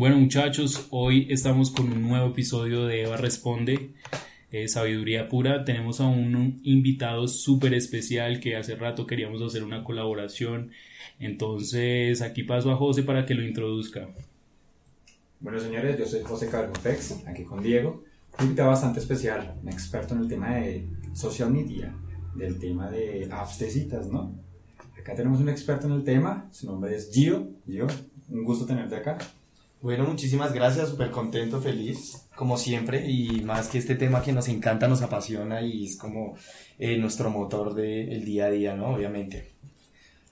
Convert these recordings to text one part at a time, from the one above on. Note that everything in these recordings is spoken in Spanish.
Bueno muchachos, hoy estamos con un nuevo episodio de Eva Responde, eh, Sabiduría Pura. Tenemos a un invitado súper especial que hace rato queríamos hacer una colaboración. Entonces aquí paso a José para que lo introduzca. Bueno señores, yo soy José Cargotex, aquí con Diego. Un invitado bastante especial, un experto en el tema de social media, del tema de apps de citas, ¿no? Acá tenemos un experto en el tema, su nombre es Gio. Gio, un gusto tenerte acá. Bueno, muchísimas gracias, súper contento, feliz, como siempre, y más que este tema que nos encanta, nos apasiona y es como eh, nuestro motor del día a día, ¿no? Obviamente.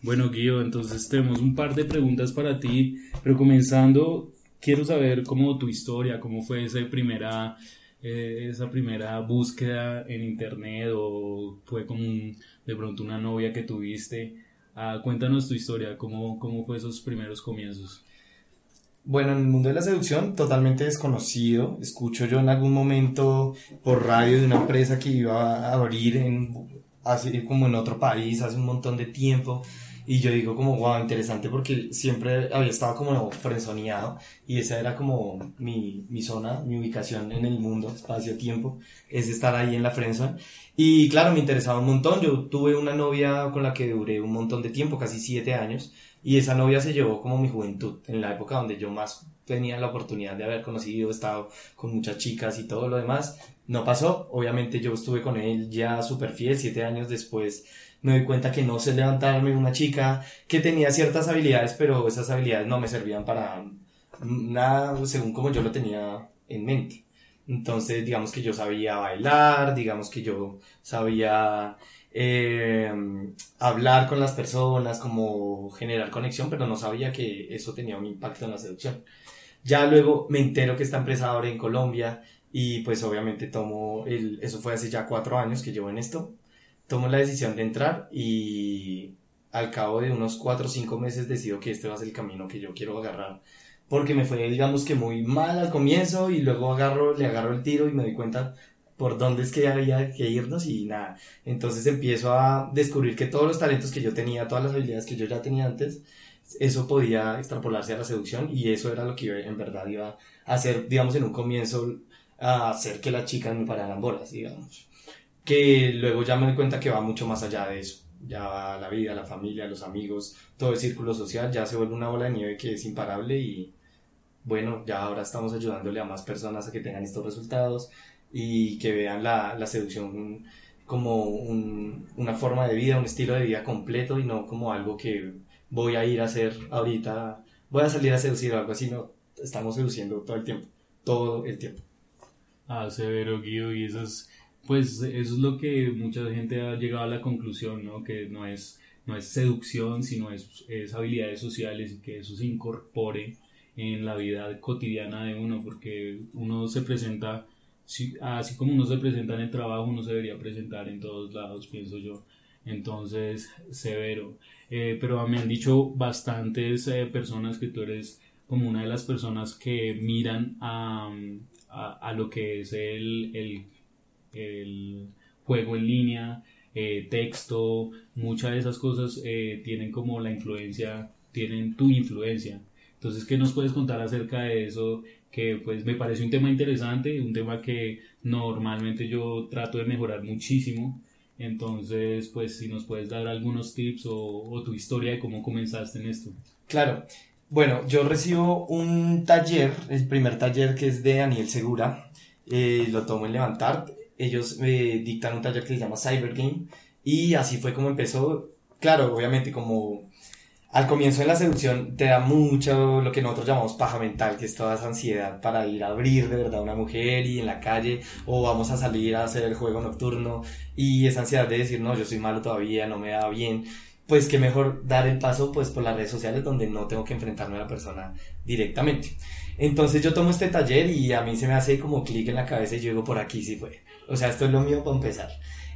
Bueno, Guido, entonces tenemos un par de preguntas para ti, pero comenzando, quiero saber cómo tu historia, cómo fue esa primera, eh, esa primera búsqueda en internet o fue como de pronto una novia que tuviste. Ah, cuéntanos tu historia, cómo, cómo fue esos primeros comienzos. Bueno, en el mundo de la seducción, totalmente desconocido. Escucho yo en algún momento por radio de una empresa que iba a abrir en, así como en otro país hace un montón de tiempo. Y yo digo como, wow, interesante porque siempre había estado como frenzoneado y esa era como mi, mi zona, mi ubicación en el mundo, espacio-tiempo, es estar ahí en la frenzone. Y claro, me interesaba un montón. Yo tuve una novia con la que duré un montón de tiempo, casi siete años. Y esa novia se llevó como mi juventud, en la época donde yo más tenía la oportunidad de haber conocido, estado con muchas chicas y todo lo demás. No pasó, obviamente yo estuve con él ya súper fiel, siete años después me doy cuenta que no sé levantarme una chica, que tenía ciertas habilidades, pero esas habilidades no me servían para nada según como yo lo tenía en mente. Entonces, digamos que yo sabía bailar, digamos que yo sabía eh, hablar con las personas, como generar conexión, pero no sabía que eso tenía un impacto en la seducción. Ya luego me entero que esta empresa abre en Colombia y pues obviamente tomo el, eso fue hace ya cuatro años que llevo en esto, tomo la decisión de entrar y al cabo de unos cuatro o cinco meses decido que este va a ser el camino que yo quiero agarrar porque me fue digamos que muy mal al comienzo y luego agarro, le agarro el tiro y me doy cuenta por dónde es que había que irnos y nada. Entonces empiezo a descubrir que todos los talentos que yo tenía, todas las habilidades que yo ya tenía antes, eso podía extrapolarse a la seducción y eso era lo que en verdad iba a hacer, digamos, en un comienzo, a hacer que las chicas me pararan bolas, digamos. Que luego ya me doy cuenta que va mucho más allá de eso. Ya la vida, la familia, los amigos, todo el círculo social ya se vuelve una bola de nieve que es imparable y bueno, ya ahora estamos ayudándole a más personas a que tengan estos resultados y que vean la, la seducción como un, una forma de vida, un estilo de vida completo y no como algo que voy a ir a hacer ahorita, voy a salir a seducir o algo así, no, estamos seduciendo todo el tiempo, todo el tiempo. Ah, severo, Guido, y eso es, pues, es lo que mucha gente ha llegado a la conclusión, ¿no? Que no es, no es seducción, sino es, es habilidades sociales y que eso se incorpore en la vida cotidiana de uno, porque uno se presenta así como uno se presenta en el trabajo, uno se debería presentar en todos lados, pienso yo. Entonces, severo. Eh, pero me han dicho bastantes eh, personas que tú eres como una de las personas que miran a, a, lo que es el, el, el juego en línea, eh, texto, muchas de esas cosas tienen como la influencia, tienen tu influencia. Entonces, ¿qué nos puedes contar acerca de eso? Que pues me parece un tema interesante, un tema que normalmente yo trato de mejorar muchísimo. Entonces, pues si nos puedes dar algunos tips o, tu historia de cómo comenzaste en esto. Claro. Bueno, yo recibo un taller, el primer taller que es de Daniel Segura, eh, lo tomo en Levantar. Ellos me dictan un taller que se llama Cyber Game y así fue como empezó. Claro, obviamente como al comienzo de la seducción te da mucho lo que nosotros llamamos paja mental, que es toda esa ansiedad para ir a abrir de verdad una mujer y en la calle, o vamos a salir a hacer el juego nocturno, y esa ansiedad de decir, no, yo soy malo todavía, no me da bien. pues qué mejor dar el paso pues por las redes sociales donde no tengo que enfrentarme a la persona directamente. Entonces yo tomo este taller y a mí se me hace como clic en la cabeza y yo digo, por aquí sí fue. O sea, esto es lo mío para empezar.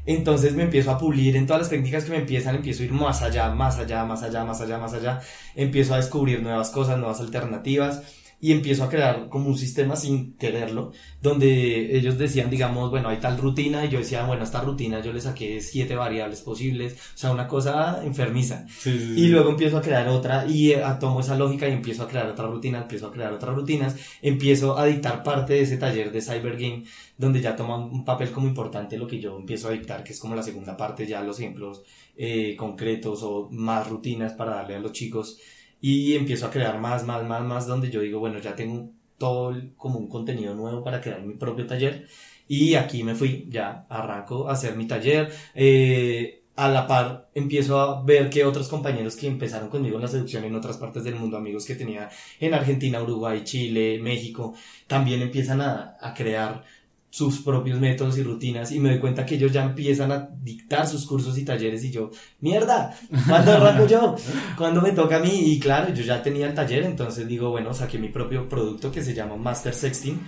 Entonces me empiezo a pulir en todas las técnicas que me empiezan, empiezo a ir más allá, más allá, más allá, más allá, más allá. Empiezo a descubrir nuevas cosas, nuevas alternativas y empiezo a crear como un sistema sin quererlo, donde ellos decían, digamos, bueno, hay tal rutina, y yo decía, bueno, esta rutina yo le saqué siete variables posibles, o sea, una cosa enfermiza. Y luego empiezo a crear otra y eh, tomo esa lógica y empiezo a crear otra rutina, empiezo a crear otras rutinas, empiezo a dictar parte de ese taller de Cyber Game, donde ya toma un papel como importante lo que yo empiezo a dictar, que es como la segunda parte, ya los ejemplos eh, concretos o más rutinas para darle a los chicos y empiezo a crear más, más, más, más, donde yo digo, bueno, ya tengo todo como un contenido nuevo para crear mi propio taller y aquí me fui, ya arranco a hacer mi taller. Eh, a la par empiezo a ver que otros compañeros que empezaron conmigo en la seducción en otras partes del mundo, amigos que tenía en Argentina, Uruguay, Chile, México, también empiezan a, a crear sus propios métodos y rutinas y me doy cuenta que ellos ya empiezan a dictar sus cursos y talleres y yo, mierda, ¿cuándo arranco yo? ¿Cuándo me toca a mí? Y claro, yo ya tenía el taller, entonces digo, bueno, saqué mi propio producto que se llama Master Sexting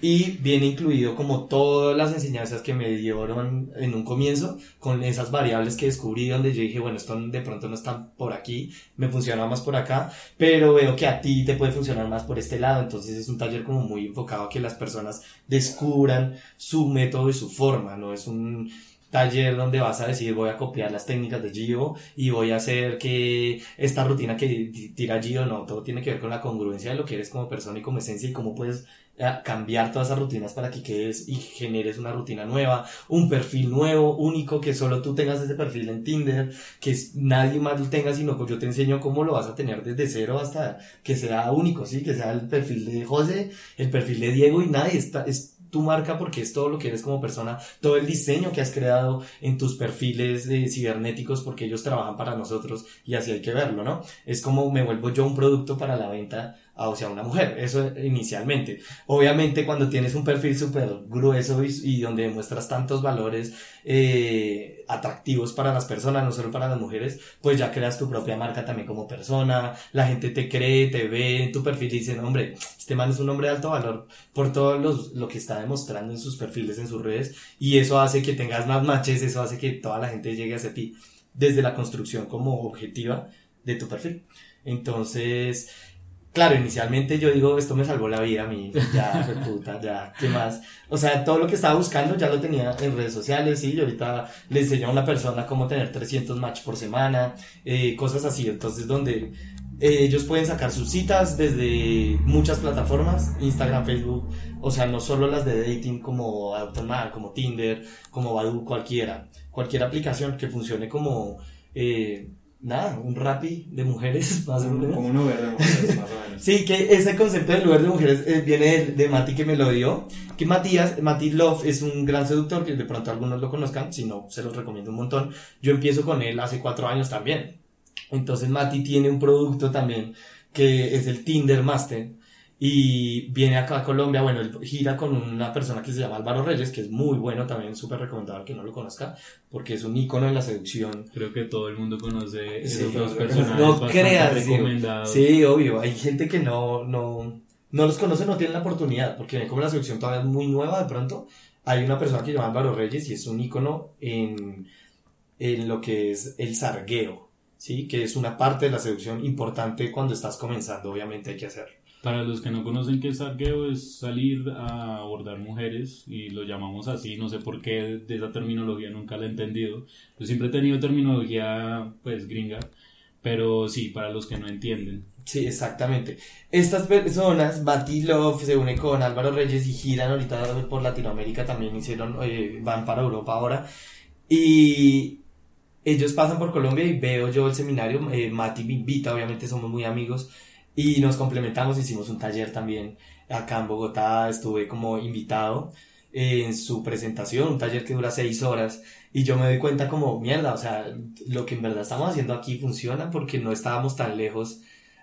y viene incluido como todas las enseñanzas que me dieron en un comienzo con esas variables que descubrí donde yo dije bueno esto de pronto no está por aquí me funciona más por acá pero veo que a ti te puede funcionar más por este lado entonces es un taller como muy enfocado a que las personas descubran su método y su forma no es un taller donde vas a decir voy a copiar las técnicas de Gio y voy a hacer que esta rutina que tira Gio no todo tiene que ver con la congruencia de lo que eres como persona y como esencia y cómo puedes cambiar todas esas rutinas para que quedes y generes una rutina nueva, un perfil nuevo, único, que solo tú tengas ese perfil en Tinder, que nadie más lo tenga, sino que yo te enseño cómo lo vas a tener desde cero hasta que sea único, ¿sí? Que sea el perfil de José, el perfil de Diego y nadie está, es tu marca porque es todo lo que eres como persona, todo el diseño que has creado en tus perfiles cibernéticos porque ellos trabajan para nosotros y así hay que verlo, ¿no? Es como me vuelvo yo un producto para la venta o sea, una mujer, eso inicialmente. Obviamente cuando tienes un perfil súper grueso y, donde demuestras tantos valores eh, atractivos para las personas, no solo para las mujeres, pues ya creas tu propia marca también como persona, la gente te cree, te ve en tu perfil y dicen, hombre, este man es un hombre de alto valor por todo los, lo que está demostrando en sus perfiles, en sus redes, y eso hace que tengas más matches, eso hace que toda la gente llegue hacia ti desde la construcción como objetiva de tu perfil. Entonces, Claro, inicialmente yo digo, esto me salvó la vida a mí, ya, puta, ya, ¿qué más? O sea, todo lo que estaba buscando ya lo tenía en redes sociales, sí, y ahorita le enseño a una persona cómo tener 300 match por semana, eh, cosas así, entonces donde eh, ellos pueden sacar sus citas desde muchas plataformas, Instagram, Facebook, o sea, no solo las de dating como Automar, como Tinder, como Badoo, cualquiera, cualquier aplicación que funcione como... Eh, nada, un rapi de mujeres, más o menos. Como un Uber de mujeres, más o menos. sí, que ese concepto del Uber de mujeres eh, viene de, Mati que me lo dio. Que Matías, Mati Love es un gran seductor, que de pronto algunos lo conozcan, si no, se los recomiendo un montón. Yo empiezo con él hace cuatro años también. Entonces Mati tiene un producto también que es el Tinder Master y viene acá a Colombia, bueno, él gira con una persona que se llama Álvaro Reyes, que es muy bueno también, súper recomendable que no lo conozca, porque es un ícono en la seducción. Creo que todo el mundo conoce esos dos personajes. No creas, sí, obvio, hay gente que no, no, no los conoce, no tiene la oportunidad, porque como la seducción todavía es muy nueva de pronto, hay una persona que se llama Álvaro Reyes y es un ícono en, en lo que es el sargueo, ¿sí? Que es una parte de la seducción importante cuando estás comenzando, obviamente hay que hacerlo. Para los que no conocen qué es sargueo, es salir a abordar mujeres y lo llamamos así, no sé por qué de esa terminología nunca la he entendido. Yo siempre he tenido terminología pues gringa, pero sí, para los que no entienden. Sí, exactamente. Estas personas, Love se une con Álvaro Reyes y giran ahorita por Latinoamérica, también hicieron, eh, van para Europa ahora. Y ellos pasan por Colombia y veo yo el seminario, eh, Mati me invita, obviamente somos muy amigos y nos complementamos, hicimos un taller también acá en Bogotá, estuve como invitado en su presentación, un taller que dura seis horas, y yo me doy cuenta como, mierda, o sea, lo que en verdad estamos haciendo aquí funciona porque no estábamos tan lejos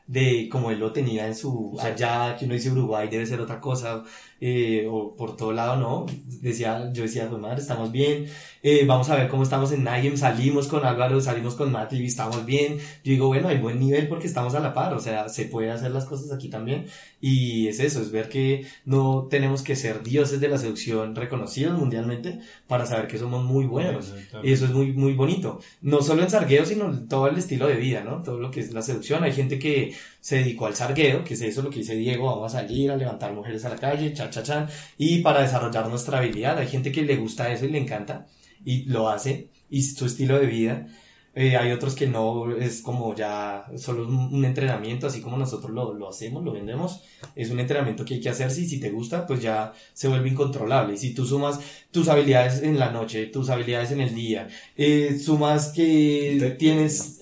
de como él lo tenía en su allá, que uno dice Uruguay debe ser otra cosa, eh, o por todo lado no, decía, yo decía, pues madre, estamos bien, eh, vamos a ver cómo estamos en Nagem, salimos con Álvaro, salimos con Mati y estamos bien, yo digo, bueno, hay buen nivel porque estamos a la par, o sea, se puede hacer las cosas aquí también, y es eso, es ver que no tenemos que ser dioses de la seducción reconocidos mundialmente para saber que somos muy buenos, y eso es muy, muy bonito, no solo en Sargueo, sino todo el estilo de vida, ¿no? Todo lo que es la seducción, hay gente que se dedicó al sargueo, que es eso lo que dice Diego, vamos a salir a levantar mujeres a la calle, cha, cha, cha, y para desarrollar nuestra habilidad. Hay gente que le gusta eso y le encanta y lo hace, y su estilo de vida. Eh, hay otros que no, es como ya solo un, entrenamiento, así como nosotros lo, lo, hacemos, lo vendemos. Es un entrenamiento que hay que hacer, si, si te gusta, pues ya se vuelve incontrolable. Y si tú sumas tus habilidades en la noche, tus habilidades en el día, eh, sumas que tienes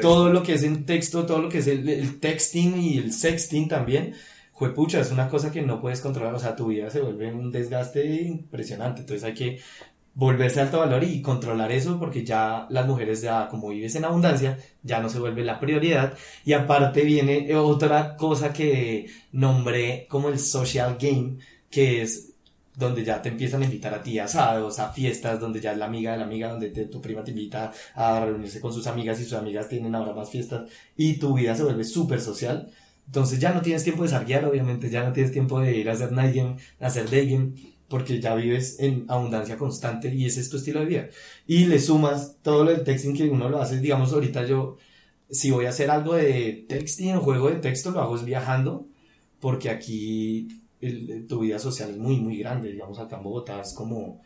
todo lo que es en texto, todo lo que es el, el texting y el sexting también, juepucha, es una cosa que no puedes controlar, o sea, tu vida se vuelve un desgaste impresionante, entonces hay que volverse alto valor y controlar eso porque ya las mujeres ya como vives en abundancia ya no se vuelve la prioridad y aparte viene otra cosa que nombré como el social game que es donde ya te empiezan a invitar a ti a asados, a fiestas, donde ya es la amiga de la amiga, donde tu prima te invita a reunirse con sus amigas y sus amigas tienen ahora más fiestas y tu vida se vuelve súper social. Entonces ya no tienes tiempo de sarguear, obviamente, ya no tienes tiempo de ir a hacer night a hacer day porque ya vives en abundancia constante y ese es tu estilo de vida. Y le sumas todo del texting que uno lo hace, digamos, ahorita yo, si voy a hacer algo de texting o juego de texto, lo hago es viajando, porque aquí tu vida social es muy, muy grande, digamos, acá en Bogotá es como,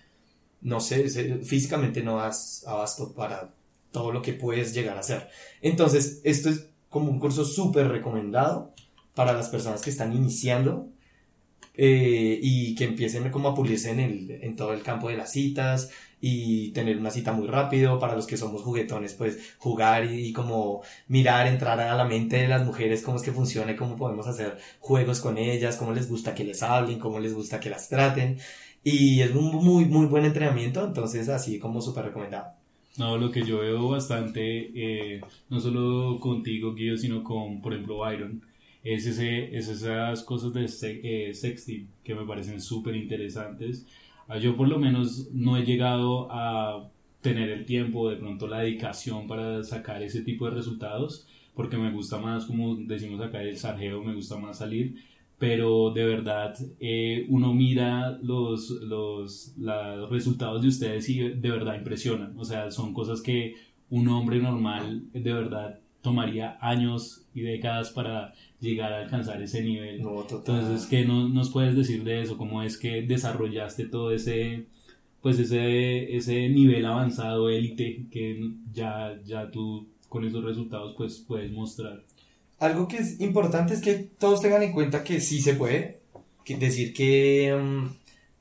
no sé, físicamente no das abasto para todo lo que puedes llegar a hacer. Entonces, esto es como un curso súper recomendado para las personas que están iniciando eh, y que empiecen como a pulirse en, todo el campo de las citas y tener una cita muy rápido. Para los que somos juguetones pues jugar y, como mirar entrar a la mente de las mujeres cómo es que funciona y cómo podemos hacer juegos con ellas cómo les gusta que les hablen cómo les gusta que las traten. Y es un muy muy buen entrenamiento entonces así como súper recomendado. No, lo que yo veo bastante, eh, no solo contigo, Guido, sino con, por ejemplo, Byron, es, ese, es esas cosas de eh, sexting que me parecen súper interesantes. Ah, yo por lo menos no he llegado a tener el tiempo, de pronto la dedicación para sacar ese tipo de resultados, porque me gusta más, como decimos acá, el sargeo, me gusta más salir, pero de verdad eh, uno mira los, los, los resultados de ustedes y de verdad impresionan, o sea, son cosas que un hombre normal de verdad tomaría años y décadas para llegar a alcanzar ese nivel. Entonces, ¿qué no, nos puedes decir de eso? ¿Cómo es que desarrollaste todo ese, pues ese, ese nivel avanzado, élite, que ya, ya tú con esos resultados pues puedes mostrar? Algo que es importante es que todos tengan en cuenta que sí se puede. Que decir que, mm,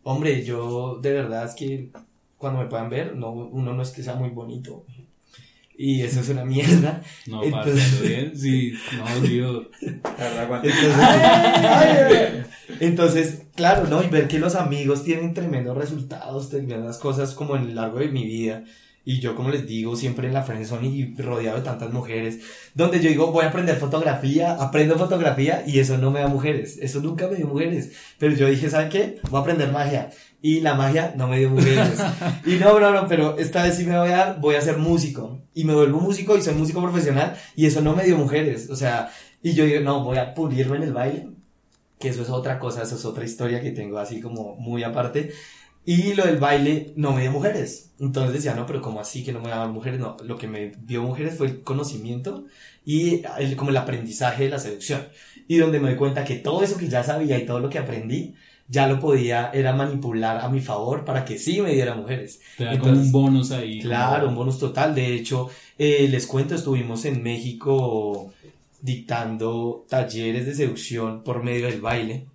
hombre, yo de verdad es que cuando me puedan ver, no, uno no es que sea muy bonito y eso es una mierda. No, entonces... bien, sí, no, tío. Entonces, entonces, claro, ¿no? Y ver que los amigos tienen tremendos resultados, tremendas cosas como en el largo de mi vida. Y yo, como les digo, siempre en la friendzone y rodeado de tantas mujeres, donde yo digo, voy a aprender fotografía, aprendo fotografía y eso no me da mujeres, eso nunca me dio mujeres. Pero yo dije, ¿saben qué? Voy a aprender magia y la magia no me dio mujeres. y no, no, no, pero esta vez sí me voy a dar, voy a ser músico. Y me vuelvo músico y soy músico profesional y eso no me dio mujeres. O sea, y yo digo, no, voy a pulirme en el baile, que eso es otra cosa, eso es otra historia que tengo así como muy aparte. Y lo del baile no me dio mujeres. Entonces decía, no, pero ¿cómo así que no me daban mujeres? No, lo que me dio mujeres fue el conocimiento y el, como el aprendizaje de la seducción. Y donde me doy cuenta que todo eso que ya sabía y todo lo que aprendí, ya lo podía, era manipular a mi favor para que sí me diera mujeres. Entonces, un bonus ahí. Claro, un bonus total. De hecho, eh, les cuento, estuvimos en México dictando talleres de seducción por medio del baile.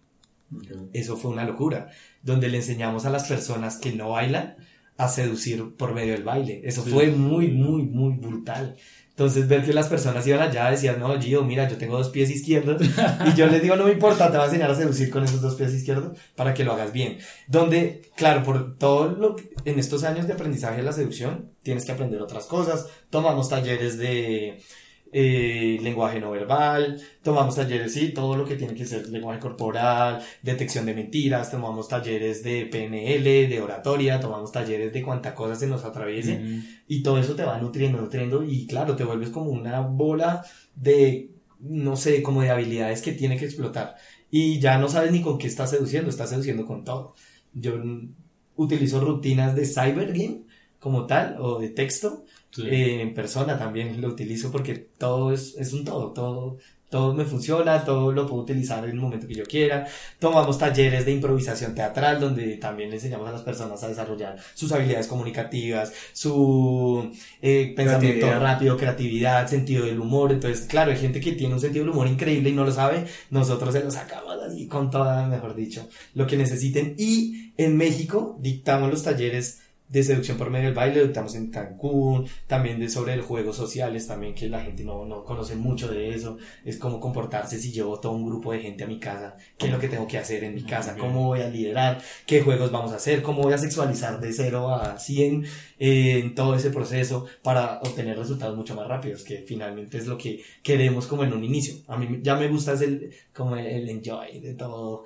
Eso fue una locura, donde le enseñamos a las personas que no bailan a seducir por medio del baile. Eso fue muy, muy, muy brutal. Entonces, ver que las personas iban allá decían, no, Gio, mira, yo tengo dos pies izquierdos. y yo les digo, no me importa, te voy a enseñar a seducir con esos dos pies izquierdos para que lo hagas bien. Donde, claro, por todo lo que, en estos años de aprendizaje de la seducción, tienes que aprender otras cosas. Tomamos talleres de eh, lenguaje no verbal, tomamos talleres, sí, todo lo que tiene que ser lenguaje corporal, detección de mentiras, tomamos talleres de PNL, de oratoria, tomamos talleres de cuánta cosa se nos atraviese y todo eso te va nutriendo, nutriendo y claro, te vuelves como una bola de, no sé, como de habilidades que tiene que explotar y ya no sabes ni con qué estás seduciendo, estás seduciendo con todo. Yo utilizo rutinas de cybergame como tal o de texto eh, en persona también lo utilizo porque todo es, es un todo, todo, todo me funciona, todo lo puedo utilizar en el momento que yo quiera. Tomamos talleres de improvisación teatral donde también le enseñamos a las personas a desarrollar sus habilidades comunicativas, su eh, pensamiento rápido, creatividad, sentido del humor. Entonces, claro, hay gente que tiene un sentido del humor increíble y no lo sabe. Nosotros se lo sacamos así con toda, mejor dicho, lo que necesiten. Y en México dictamos los talleres de seducción por medio del baile, estamos en Cancún, también de sobre los juegos sociales, también que la gente no, no conoce mucho de eso, es cómo comportarse si llevo todo un grupo de gente a mi casa, qué es lo que tengo que hacer en mi casa, cómo voy a liderar, qué juegos vamos a hacer, cómo voy a sexualizar de 0 a 100 eh, en todo ese proceso para obtener resultados mucho más rápidos, que finalmente es lo que queremos como en un inicio. A mí ya me gusta el, como el enjoy de todo,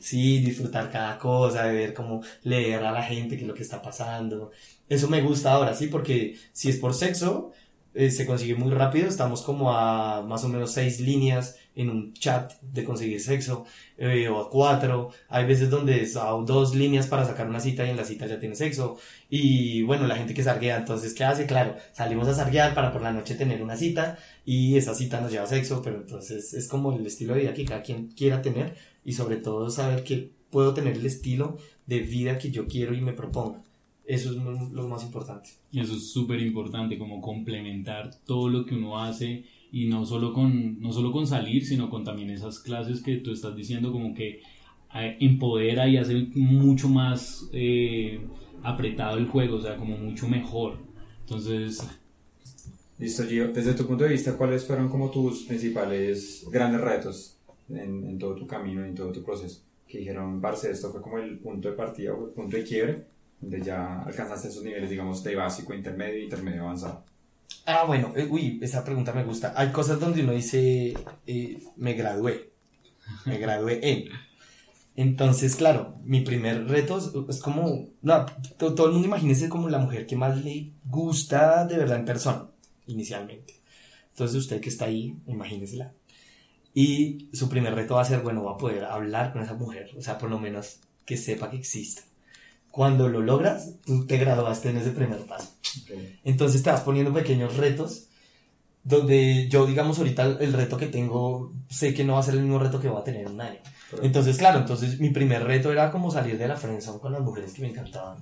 sí, disfrutar cada cosa, de ver cómo leer a la gente qué es lo que está pasando. Eso me gusta ahora, sí, porque si es por sexo, eh, se consigue muy rápido, estamos como a más o menos seis líneas en un chat de conseguir sexo, eh, o a cuatro, hay veces donde es dos líneas para sacar una cita y en la cita ya tiene sexo, y bueno, la gente que sarguea, entonces, ¿qué hace? Claro, salimos a sarguear para por la noche tener una cita, y esa cita nos lleva sexo, pero entonces es como el estilo de vida que cada quien quiera tener, y sobre todo saber que puedo tener el estilo de vida que yo quiero y me proponga. Eso es lo más importante. Y eso es súper importante, como complementar todo lo que uno hace y no solo, con, no solo con salir, sino con también esas clases que tú estás diciendo, como que eh, empodera y hace mucho más eh, apretado el juego, o sea, como mucho mejor. Entonces... Listo, Gio. Desde tu punto de vista, ¿cuáles fueron como tus principales grandes retos en, en todo tu camino, en todo tu proceso? Que dijeron, Barce, esto fue como el punto de partida o el punto de quiebre donde ya alcanzaste esos niveles, digamos, de básico, intermedio, intermedio avanzado? Ah, bueno, eh, uy, esa pregunta me gusta. Hay cosas donde uno dice, eh, me gradué, me gradué en. Entonces, claro, mi primer reto es, como, no, todo, el mundo imagínese como la mujer que más le gusta de verdad en persona, inicialmente. Entonces, usted que está ahí, imagínesela. Y su primer reto va a ser, bueno, va a poder hablar con esa mujer, o sea, por lo menos que sepa que existe cuando lo logras, tú te graduaste en ese primer paso. Entonces te vas poniendo pequeños retos, donde yo, digamos, ahorita el reto que tengo, sé que no va a ser el mismo reto que voy a tener en un año. Entonces, claro, entonces mi primer reto era como salir de la friendzone con las mujeres que me encantaban.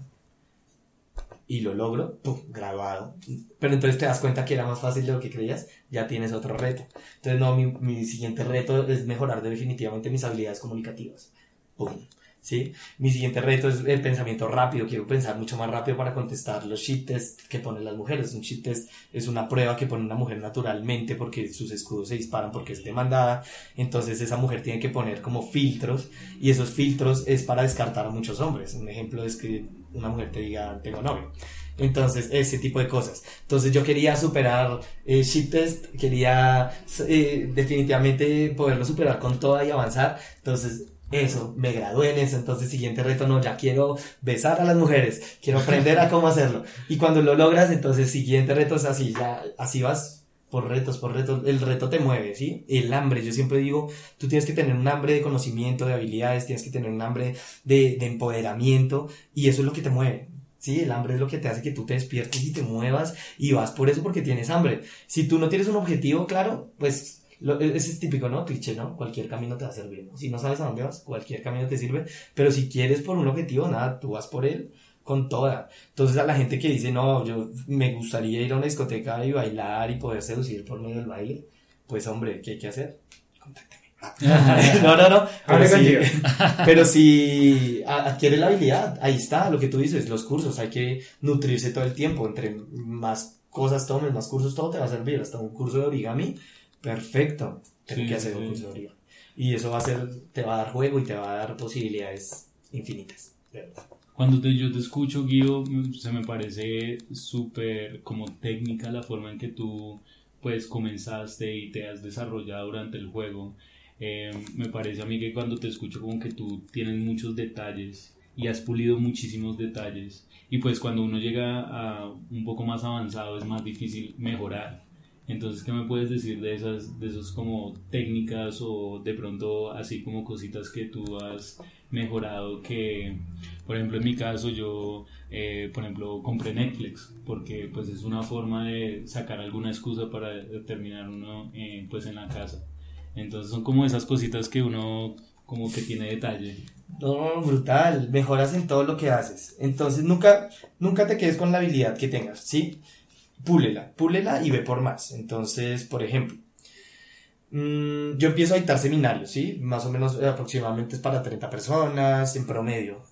Y lo logro, ¡pum! graduado. Pero entonces te das cuenta que era más fácil de lo que creías, ya tienes otro reto. Entonces, no, mi, mi siguiente reto es mejorar definitivamente mis habilidades comunicativas. ¡Pum! ¿Sí? Mi siguiente reto es el pensamiento rápido, quiero pensar mucho más rápido para contestar los shit test que ponen las mujeres. Un shit test es una prueba que pone una mujer naturalmente porque sus escudos se disparan porque es demandada, entonces esa mujer tiene que poner como filtros y esos filtros es para descartar a muchos hombres. Un ejemplo es que una mujer te diga tengo novio. Entonces, ese tipo de cosas. Entonces, yo quería superar eh, shit test, quería eh, definitivamente poderlo superar con toda y avanzar. Entonces, eso, me gradué en eso, entonces siguiente reto, no, ya quiero besar a las mujeres, quiero aprender a cómo hacerlo. Y cuando lo logras, entonces siguiente reto es así, ya, así vas por retos, por retos, el reto te mueve, ¿sí? El hambre, yo siempre digo, tú tienes que tener un hambre de conocimiento, de habilidades, tienes que tener un hambre de, de empoderamiento, y eso es lo que te mueve. Sí, el hambre es lo que te hace que tú te despiertes y te muevas y vas por eso porque tienes hambre. Si tú no tienes un objetivo claro, pues e, ese es típico, ¿no? Cliché, ¿no? Cualquier camino te va a servir. Si no sabes a dónde vas, cualquier camino te sirve. Pero si quieres por un objetivo, nada, tú vas por él con toda. Entonces a la gente que dice, no, yo me gustaría ir a una discoteca y bailar y poder seducir por medio del baile, pues hombre, ¿qué hay que hacer? No, no, no. Pero si, pero si adquiere la habilidad, ahí está, lo que tú dices, los cursos, hay que nutrirse todo el tiempo. Entre más cosas tomes, más cursos, todo te va a servir. Hasta un curso de origami perfecto, tengo que hacer un Y eso va a ser, te va a dar juego y te va a dar posibilidades infinitas, Cuando yo te escucho, Guido, se me parece súper como técnica la forma en que tú pues comenzaste y te has desarrollado durante el juego. Eh, me parece a mí que cuando te escucho como que tú tienes muchos detalles y has pulido muchísimos detalles. Y pues cuando uno llega a un poco más avanzado es más difícil mejorar. Entonces, ¿qué me puedes decir de esas, de esos como técnicas o de pronto así como cositas que tú has mejorado que, por ejemplo, en mi caso yo, eh, por ejemplo, compré Netflix porque pues es una forma de sacar alguna excusa para terminar uno eh, pues en la casa. Entonces son como esas cositas que uno como que tiene detalle. No, brutal, mejoras en todo lo que haces. Entonces nunca, nunca te quedes con la habilidad que tengas, ¿sí? Púlela, púlela y ve por más. Entonces, por ejemplo, mm, yo empiezo a dictar seminarios, ¿sí? Más o menos eh, aproximadamente es para 30 personas en promedio.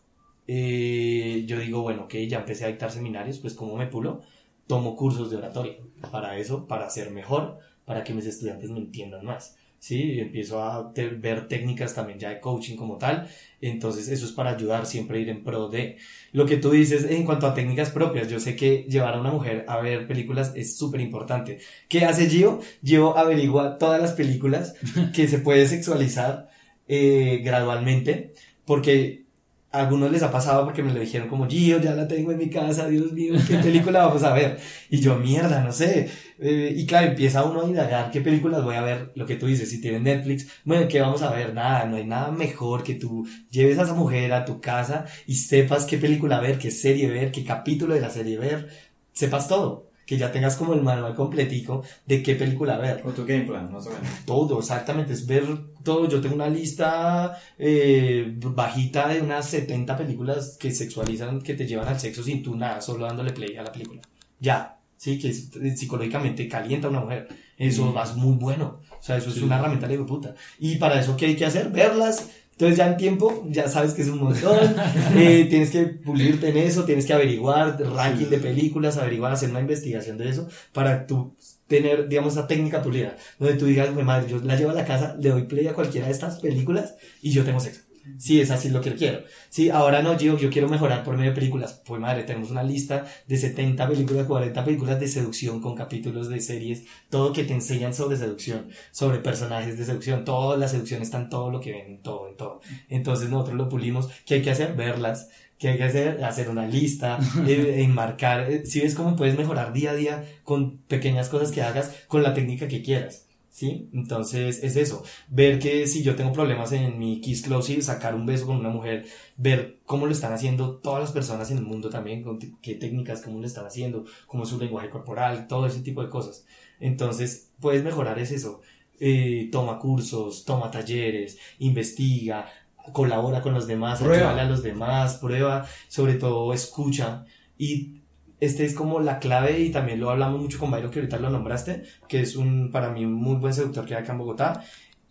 Eh, yo digo, bueno, ok, ya empecé a dictar seminarios, pues ¿cómo me pulo? Tomo cursos de oratoria. Para eso, para ser mejor, para que mis estudiantes me entiendan más. ¿Sí? Empiezo a ver técnicas también ya de coaching como tal. Entonces eso es para ayudar siempre a ir en pro de lo que tú dices en cuanto a técnicas propias. Yo sé que llevar a una mujer a ver películas es súper importante. ¿Qué hace Gio? Gio averigua todas las películas que se puede sexualizar eh, gradualmente porque a algunos les ha pasado porque me lo dijeron como, Gio, ya la tengo en mi casa, Dios mío, ¿qué película vamos a ver? Y yo, mierda, no sé. Eh, y claro, empieza uno a indagar qué películas voy a ver, lo que tú dices, si tienen Netflix, bueno, ¿qué vamos a ver? Nada, no hay nada mejor que tú lleves a esa mujer a tu casa y sepas qué película ver, qué serie ver, qué capítulo de la serie ver, sepas todo que ya tengas como el manual completico de qué película ver. O tu game plan, más o menos. Todo, exactamente, es ver todo. Yo tengo una lista eh, bajita de unas 70 películas que sexualizan, que te llevan al sexo sin tú nada, solo dándole play a la película. Ya, sí, que psicológicamente calienta a una mujer. Eso mm. es muy bueno. O sea, eso es una herramienta de puta. Y para eso, ¿qué hay que hacer? Verlas, entonces ya en tiempo, ya sabes que es un montón, eh, tienes que pulirte en eso, tienes que averiguar ranking de películas, averiguar, hacer una investigación de eso, para tú tener, digamos, esa técnica pulida, donde tú digas, madre, yo la llevo a la casa, le doy play a cualquiera de estas películas y yo tengo sexo. Sí, es así lo que quiero. Sí, ahora no, yo, yo quiero mejorar por medio de películas. Pues madre, tenemos una lista de 70 películas, 40 películas de seducción con capítulos de series, todo que te enseñan sobre seducción, sobre personajes de seducción, toda la seducción está en todo lo que ven, en todo, en todo. Entonces nosotros lo pulimos. ¿Qué hay que hacer? Verlas. ¿Qué hay que hacer? Hacer una lista, eh, enmarcar. Eh, si ves cómo puedes mejorar día a día con pequeñas cosas que hagas, con la técnica que quieras. ¿Sí? Entonces es eso, ver que si yo tengo problemas en mi Kiss Close, sacar un beso con una mujer, ver cómo lo están haciendo todas las personas en el mundo también, con qué técnicas, cómo lo están haciendo, cómo es su lenguaje corporal, todo ese tipo de cosas. Entonces, puedes mejorar es eso. Eh, toma cursos, toma talleres, investiga, colabora con los demás, ayuda a los demás, prueba, sobre todo escucha y este es como la clave y también lo hablamos mucho con Byron que ahorita lo nombraste, que es un, para mí muy buen seductor que hay acá en Bogotá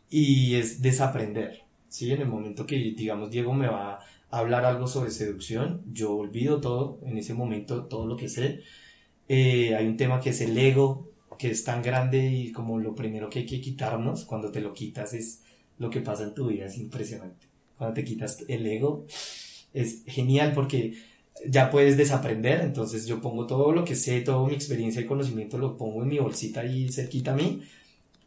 y es desaprender, ¿sí? En el momento que, digamos, Diego me va a hablar algo sobre seducción, yo olvido todo, en ese momento todo lo que sé. Eh, hay un tema que es el ego, que es tan grande y como lo primero que hay que quitarnos, cuando te lo quitas es lo que pasa en tu vida, es impresionante. Cuando te quitas el ego, es genial porque ya puedes desaprender, entonces yo pongo todo lo que sé, toda mi experiencia y conocimiento lo pongo en mi bolsita ahí cerquita a mí,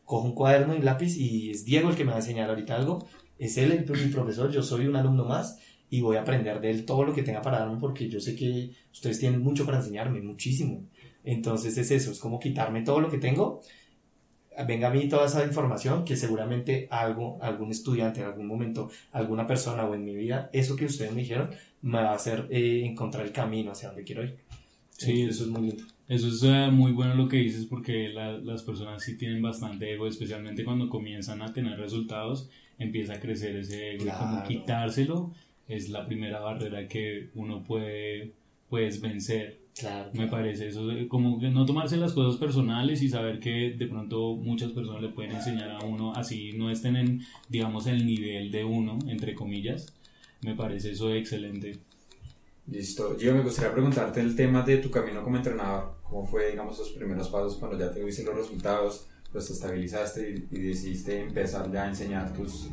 cojo un cuaderno y un lápiz y es Diego el que me va a enseñar ahorita algo, es él el, mi profesor, yo soy un alumno más y voy a aprender de él todo lo que tenga para darme porque yo sé que ustedes tienen mucho para enseñarme, muchísimo. Entonces es eso, es como quitarme todo lo que tengo, venga a mí toda esa información que seguramente algo, algún estudiante en algún momento, alguna persona o en mi vida, eso que ustedes me dijeron, me va a hacer eh, encontrar el camino hacia donde quiero ir. Sí, eso es muy lindo. Eso es eh, muy bueno lo que dices porque las personas sí tienen bastante ego, especialmente cuando comienzan a tener resultados, empieza a crecer ese ego como quitárselo es la primera barrera que uno puede pues vencer. Claro, Me parece eso, como que no tomarse las cosas personales y saber que de pronto muchas personas le pueden enseñar a uno, así no estén en, digamos, el nivel de uno, entre comillas, me parece eso excelente. Listo. Yo me gustaría preguntarte el tema de tu camino como entrenador. ¿Cómo fue, digamos, los primeros pasos cuando ya te viste los resultados, pues te estabilizaste y, decidiste empezar ya a enseñar tus,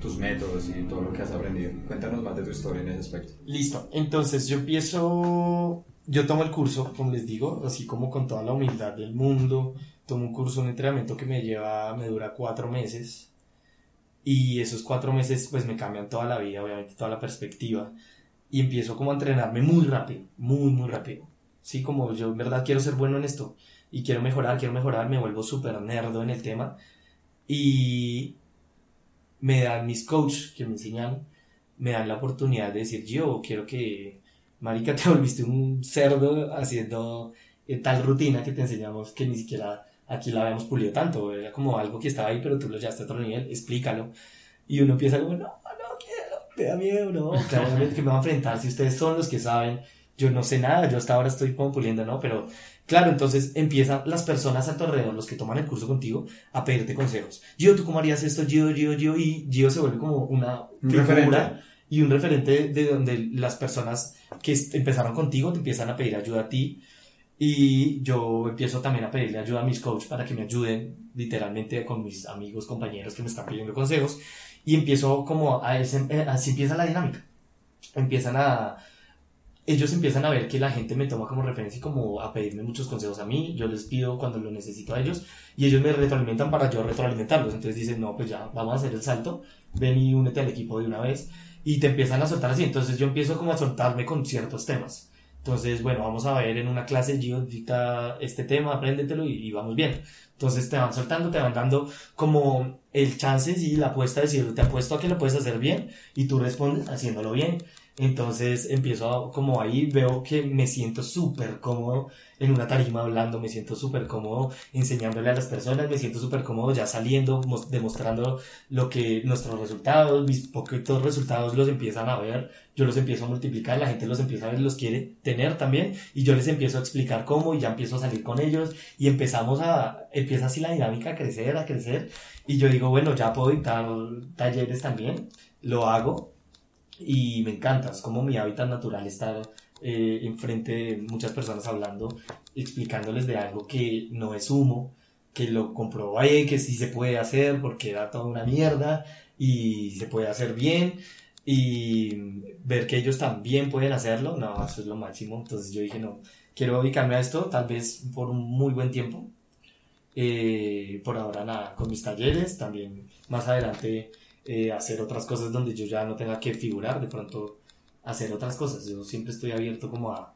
tus métodos y todo lo que has aprendido? Cuéntanos más de tu historia en ese aspecto. Listo. Entonces, yo empiezo, yo tomo el curso, como les digo, así como con toda la humildad del mundo, tomo un curso, un entrenamiento que me lleva, me dura cuatro meses. Y esos cuatro meses pues me cambian toda la vida, obviamente toda la perspectiva. Y empiezo como a entrenarme muy rápido, muy, muy rápido. Sí, como yo en verdad quiero ser bueno en esto y quiero mejorar, quiero mejorar, me vuelvo súper nerdo en el tema. Y me dan mis coaches que me enseñan, me dan la oportunidad de decir, yo quiero que, marica, te volviste un cerdo haciendo eh, tal rutina que te enseñamos que ni siquiera aquí la habíamos pulido tanto, era como algo que estaba ahí, pero tú lo llevaste a otro nivel, explícalo. Y uno piensa como, no, no quiero, me da miedo, no, claramente que me va a enfrentar, si ustedes son los que saben, yo no sé nada, yo hasta ahora estoy como puliendo, ¿no? Pero claro, entonces empiezan las personas a tu alrededor, los que toman el curso contigo, a pedirte consejos. Gio, ¿tú cómo harías esto? Gio, Gio, Gio, y Gio se vuelve como una Un figura y un referente de donde las personas que empezaron contigo te empiezan a pedir ayuda a ti y yo empiezo también a pedirle ayuda a mis coaches para que me ayuden literalmente con mis amigos, compañeros que me están pidiendo consejos y empiezo como a ese- eh, así empieza la dinámica. Empiezan a ellos empiezan a ver que la gente me toma como referencia y como a pedirme muchos consejos a mí, yo les pido cuando lo necesito a ellos y ellos me retroalimentan para yo retroalimentarlos. Entonces dicen, no, pues ya, vamos a hacer el salto, ven y únete al equipo de una vez y te empiezan a soltar así. Entonces yo empiezo como a soltarme con ciertos temas. Entonces, bueno, vamos a ver en una clase, Gio, dicta este tema, apréndetelo y, vamos bien. Entonces te van soltando, te van dando como el chance y la apuesta de decir, te apuesto a que lo puedes hacer bien y tú respondes haciéndolo bien. Entonces empiezo a- como ahí, veo que me siento súper cómodo en una tarima hablando, me siento súper cómodo enseñándole a las personas, me siento súper cómodo ya saliendo, mos- demostrando lo que nuestros resultados, mis poquitos resultados los empiezan a ver, yo los empiezo a multiplicar, la gente los empieza a ver, los quiere tener también y yo les empiezo a explicar cómo y ya empiezo a salir con ellos y empezamos a, empieza así la dinámica a crecer, a crecer y yo digo, bueno, ya puedo dictar talleres también, lo hago y me encanta, es como mi hábitat natural estar eh, enfrente de muchas personas hablando, explicándoles de algo que no es humo, que lo comprobé, que sí se puede hacer porque era toda una mierda y se puede hacer bien y ver que ellos también pueden hacerlo, no, eso es lo máximo. Entonces yo dije, no, quiero dedicarme a esto, tal vez por un muy buen tiempo. Eh, por ahora nada, con mis talleres, también más adelante eh, hacer otras cosas donde yo ya no tenga que figurar, de pronto hacer otras cosas. Yo siempre estoy abierto como a,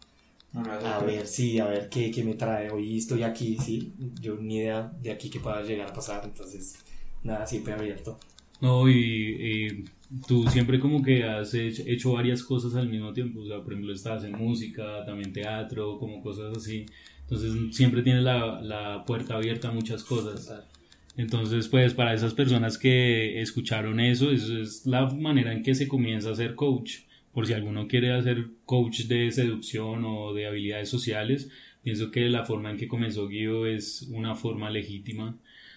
a ver, sí, a ver qué, qué me trae. Hoy estoy aquí, sí, yo ni idea de aquí que pueda llegar a pasar, entonces nada, siempre abierto. No, y, y tú siempre como que has hecho, hecho varias cosas al mismo tiempo, o sea, por ejemplo, estás en música, también teatro, como cosas así. Entonces siempre tienes la, la puerta abierta a muchas cosas. Entonces, pues para esas personas que escucharon eso, eso es la manera en que se comienza a ser coach. Por si alguno quiere hacer coach de seducción o de habilidades sociales, pienso que la forma en que comenzó Guido es una forma legítima.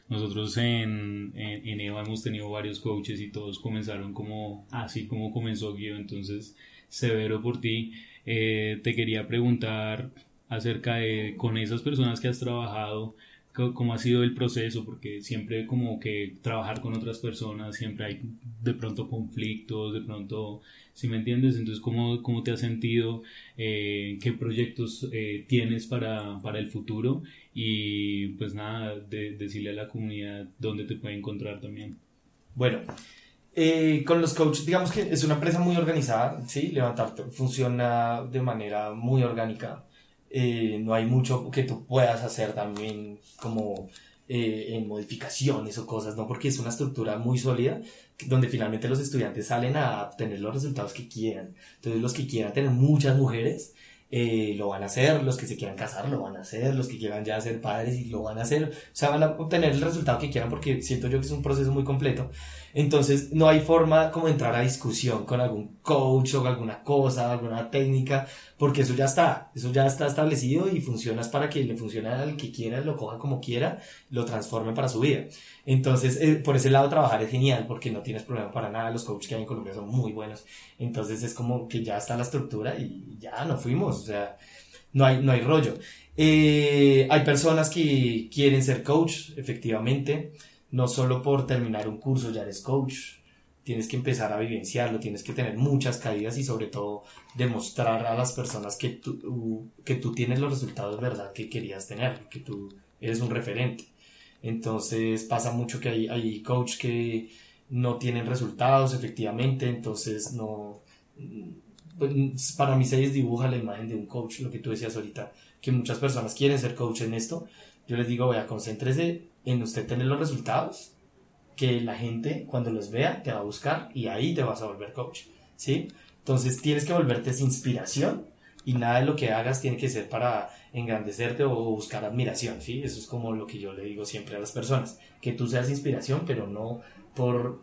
Nosotros en, en, EVA hemos tenido varios coaches y todos comenzaron como así como comenzó Guido. Entonces, severo por ti. Eh, te quería preguntar acerca de con esas personas que has trabajado, cómo ha sido el proceso, porque siempre como que trabajar con otras personas, siempre hay de pronto conflictos, de pronto, si me entiendes, entonces cómo, cómo te has sentido, Eh, qué proyectos eh, tienes para, para el futuro y pues nada, de, decirle a la comunidad dónde te puede encontrar también. Bueno, eh, con los coaches, digamos que es una empresa muy organizada, ¿sí? Levantarte funciona de manera muy orgánica. Eh, no hay mucho que tú puedas hacer también como eh, en modificaciones o cosas, ¿no? Porque es una estructura muy sólida donde finalmente los estudiantes salen a obtener los resultados que quieran. Entonces los que quieran tener muchas mujeres eh, lo van a hacer, los que se quieran casar lo van a hacer, los que quieran ya ser padres y lo van a hacer, o sea, van a obtener el resultado que quieran porque siento yo que es un proceso muy completo. Entonces no hay forma como entrar a discusión con algún coach o alguna cosa, alguna técnica, porque eso ya está, eso ya está establecido y funciona para que le funcione al que quiera, lo coja como quiera, lo transforme para su vida. Entonces, eh, por ese lado trabajar es genial porque no tienes problema para nada, los coaches que hay en Colombia son muy buenos. Entonces es como que ya está la estructura y ya no fuimos, o sea, no hay, no hay rollo. Eh, hay personas que quieren ser coach, efectivamente, no solo por terminar un curso ya eres coach, tienes que empezar a vivenciarlo, tienes que tener muchas caídas y sobre todo demostrar a las personas que tú, que tú tienes los resultados verdad que querías tener, que tú eres un referente. Entonces pasa mucho que hay, hay coach que no tienen resultados efectivamente, entonces no... Pues, para mí se dibuja la imagen de un coach, lo que tú decías ahorita, que muchas personas quieren ser coach en esto. Yo les digo, vea, concéntrese en usted tener los resultados, que la gente cuando los vea te va a buscar y ahí te vas a volver coach, ¿sí? Entonces tienes que volverte esa inspiración y nada de lo que hagas tiene que ser para engrandecerte o buscar admiración, ¿sí? Eso es como lo que yo le digo siempre a las personas, que tú seas inspiración, pero no por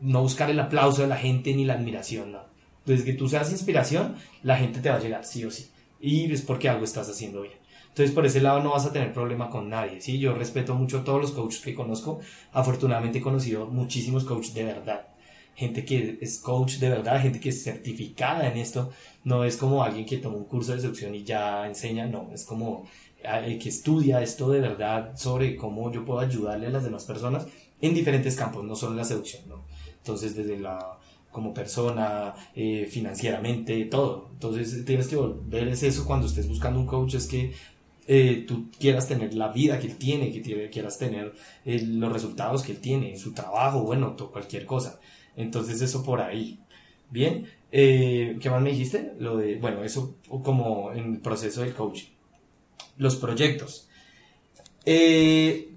no buscar el aplauso de la gente ni la admiración, no. Desde que tú seas inspiración, la gente te va a llegar, sí o sí. Y es porque algo estás haciendo bien. Entonces, por ese lado no vas a tener problema con nadie, ¿sí? Yo respeto mucho a todos los coaches que conozco. Afortunadamente he conocido muchísimos coaches de verdad. Gente que es coach de verdad, gente que es certificada en esto. No es como alguien que toma un curso de seducción y ya enseña, no. Es como el que estudia esto de verdad sobre cómo yo puedo ayudarle a las demás personas en diferentes campos, no solo en la seducción, ¿no? Entonces, desde la como persona, eh, financieramente, todo. Entonces tienes que ver es eso cuando estés buscando un coach, es que eh, tú quieras tener la vida que él tiene, que quieras tener eh, los resultados que él tiene en su trabajo, bueno, cualquier cosa. Entonces eso por ahí. Bien, ¿qué más me dijiste? Lo de, bueno, eso como en el proceso del coaching. Los proyectos. Eh,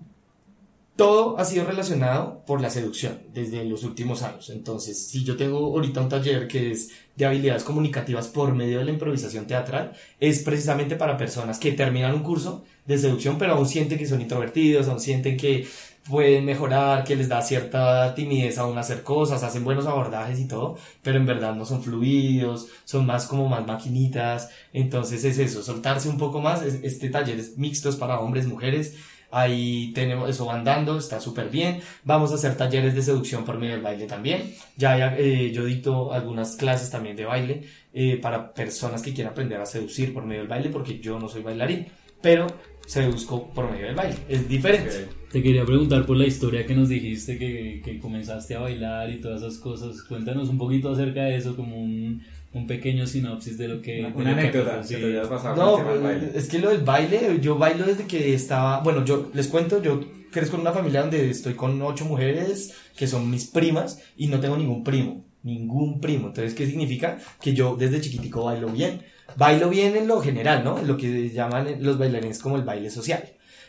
todo ha sido relacionado por la seducción desde los últimos años. Entonces, si yo tengo ahorita un taller que es de habilidades comunicativas por medio de la improvisación teatral, es precisamente para personas que terminan un curso de seducción, pero aún sienten que son introvertidos, aún sienten que pueden mejorar, que les da cierta timidez aún hacer cosas, hacen buenos abordajes y todo, pero en verdad no son fluidos, son más como más maquinitas. Entonces es eso, soltarse un poco más. Este taller es mixto, para hombres, mujeres Ahí tenemos eso andando, está súper bien. Vamos a hacer talleres de seducción por medio del baile también. Ya, eh, yo dicto algunas clases también de baile eh, para personas que quieran aprender a seducir por medio del baile, porque yo no soy bailarín, pero seduzco por medio del baile. Es diferente. Te quería preguntar por la historia que nos dijiste que, que comenzaste a bailar y todas esas cosas. Cuéntanos un poquito acerca de eso, como un un pequeño sinopsis de lo que... Una, anécdota que, te pasado No, es que lo del baile, yo bailo desde que estaba... Bueno, yo les cuento, yo crezco en una familia donde estoy con ocho mujeres que son mis primas y no tengo ningún primo, ningún primo. Entonces, ¿qué significa? Que yo desde chiquitico bailo bien. Bailo bien en lo general, ¿no? En lo que llaman los bailarines como el baile social.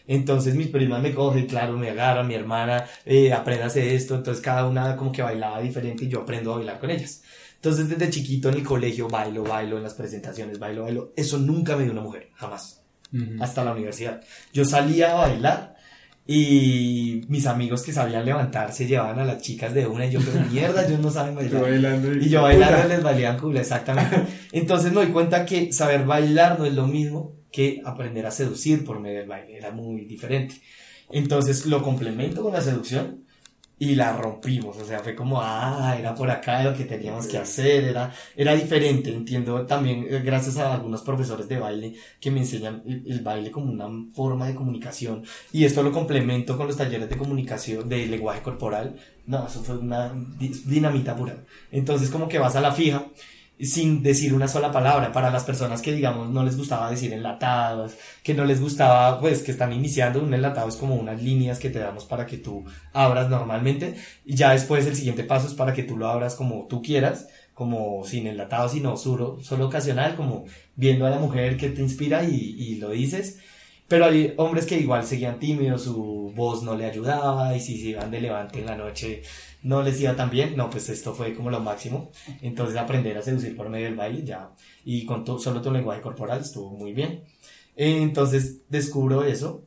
Entonces mis primas me cogen, claro, me agarran, mi hermana, eh, apréndase esto, entonces cada una como que bailaba diferente y yo aprendo a bailar con ellas. Entonces, desde chiquito en el colegio, bailo, bailo, en las presentaciones, bailo, bailo. Eso nunca me dio una mujer, jamás. Hasta la universidad. Yo salía a bailar y mis amigos que sabían levantarse llevaban a las chicas de una y yo, pero mierda, ellos no saben bailar. y, yo bailando les valían culo, exactamente. Entonces me doy cuenta que saber bailar no es lo mismo que aprender a seducir por medio del baile, era muy diferente. Entonces lo complemento con la seducción y la rompimos, o sea, fue como, ah, era por acá lo que teníamos que hacer, era, era diferente, entiendo también eh, gracias a algunos profesores de baile que me enseñan el, baile como una forma de comunicación y esto lo complemento con los talleres de comunicación, de lenguaje corporal, no, eso fue una dinamita pura, entonces como que vas a la fija sin decir una sola palabra para las personas que digamos no les gustaba decir enlatados, que no les gustaba pues que están iniciando un enlatado es como unas líneas que te damos para que tú abras normalmente y ya después el siguiente paso es para que tú lo abras como tú quieras, como sin enlatado sino solo, solo ocasional, como viendo a la mujer que te inspira y, y lo dices. Pero hay hombres que igual seguían tímidos, su voz no le ayudaba y si se iban de levante en la noche no les iba tan bien, no, pues esto fue como lo máximo. Entonces aprender a seducir por medio del baile ya, y con solo tu lenguaje corporal estuvo muy bien. Entonces descubro eso,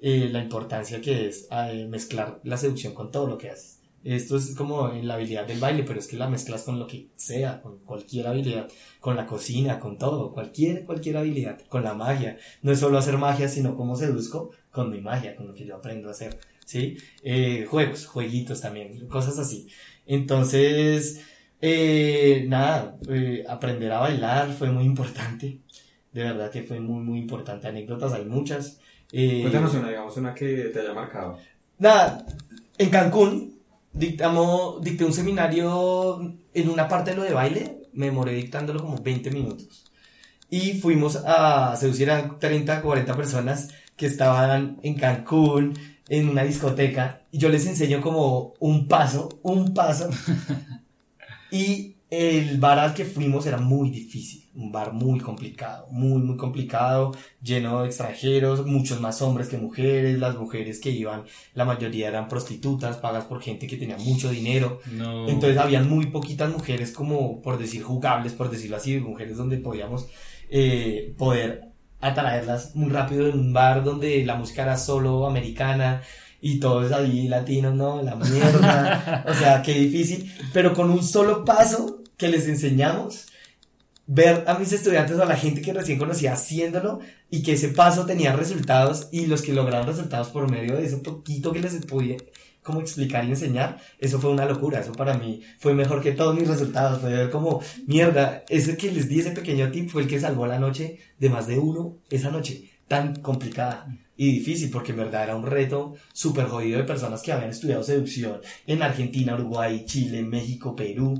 eh, la importancia que es eh, mezclar la seducción con todo lo que haces. Esto es como en la habilidad del baile, pero es que la mezclas con lo que sea, con cualquier habilidad, con la cocina, con todo, cualquier, cualquier habilidad, con la magia. No es solo hacer magia, sino cómo seduzco con mi magia, con lo que yo aprendo a hacer. ¿Sí? Eh, juegos, jueguitos también, cosas así. Entonces, eh, nada, eh, aprender a bailar fue muy importante. De verdad que fue muy, muy importante. Anécdotas hay muchas. Cuéntanos una, digamos, una que te haya marcado. Nada, en Cancún dictamos, dicté un seminario en una parte de lo de baile, me demoré dictándolo como 20 minutos. Y fuimos a seducir a 30, 40 personas que estaban en Cancún, en una discoteca, y yo les enseño como un paso, un paso, y el bar al que fuimos era muy difícil, un bar muy complicado, muy, muy complicado, lleno de extranjeros, muchos más hombres que mujeres, las mujeres que iban, la mayoría eran prostitutas, pagas por gente que tenía mucho dinero, No. entonces habían muy poquitas mujeres como, por decir, jugables, por decirlo así, mujeres donde podíamos eh, poder atraerlas muy rápido en un bar donde la música era solo americana y todos ahí latinos, ¿no? La mierda, o sea, qué difícil, pero con un solo paso que les enseñamos, ver a mis estudiantes o a la gente que recién conocía haciéndolo y que ese paso tenía resultados y los que lograron resultados por medio de ese poquito que les podía como explicar y enseñar, eso fue una locura, eso para mí fue mejor que todos mis resultados, fue ver como, mierda, ese que les di ese pequeño tip fue el que salvó la noche de más de uno, esa noche tan complicada y difícil, porque en verdad era un reto súper jodido de personas que habían estudiado seducción en Argentina, Uruguay, Chile, México, Perú,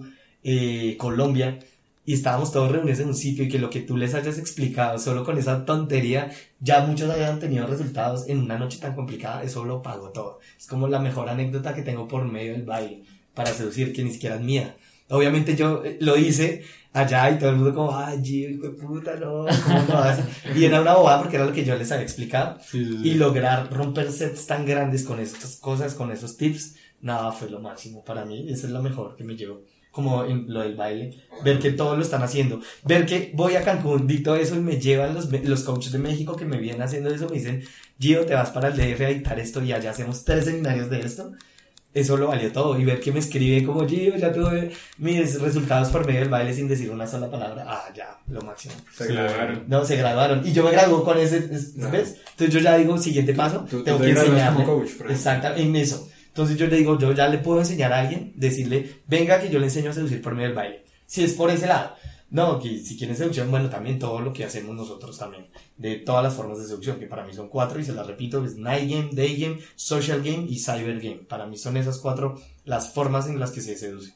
eh, Colombia, y estábamos todos reunidos en un sitio y que lo que tú les hayas explicado solo con esa tontería, ya muchos hayan tenido resultados en una noche tan complicada, eso lo pagó todo. Es como la mejor anécdota que tengo por medio del baile para seducir, que ni siquiera es mía. Obviamente yo eh, lo hice allá y todo el mundo como, ay, Gio, puta, no, ¿cómo lo haces? Y era una bobada porque era lo que yo les había explicado. Sí, sí, sí. Y lograr romper sets tan grandes con estas cosas, con esos tips, nada, fue lo máximo para mí. Esa es la mejor que me llevo. Como en lo del baile, ver que todos lo están haciendo, ver que voy a Cancún, dicto eso y me llevan los, los coaches de México que me vienen haciendo eso, me dicen, Gio, te vas para el DF a dictar esto y allá hacemos tres seminarios de esto. Eso lo valió todo. Y ver que me escribe como Gio, ya tuve mis resultados por medio del baile sin decir una sola palabra. Ah, ya, lo máximo. Se Sí. graduaron. No, se graduaron. Y yo me graduó con ese, es- No. ¿ves? Entonces yo ya digo, siguiente paso, Tú- tú tengo te que enseñarle. Exacto, en eso. Entonces yo le digo, yo ya le puedo enseñar a alguien, decirle, venga que yo le enseño a seducir por medio del baile. Si es por ese lado. No, que si quieren seducción, bueno, también todo lo que hacemos nosotros también. De todas las formas de seducción, que para mí son cuatro, y se las repito, es Night Game, Day Game, Social Game y Cyber Game. Para mí son esas cuatro las formas en las que se seduce.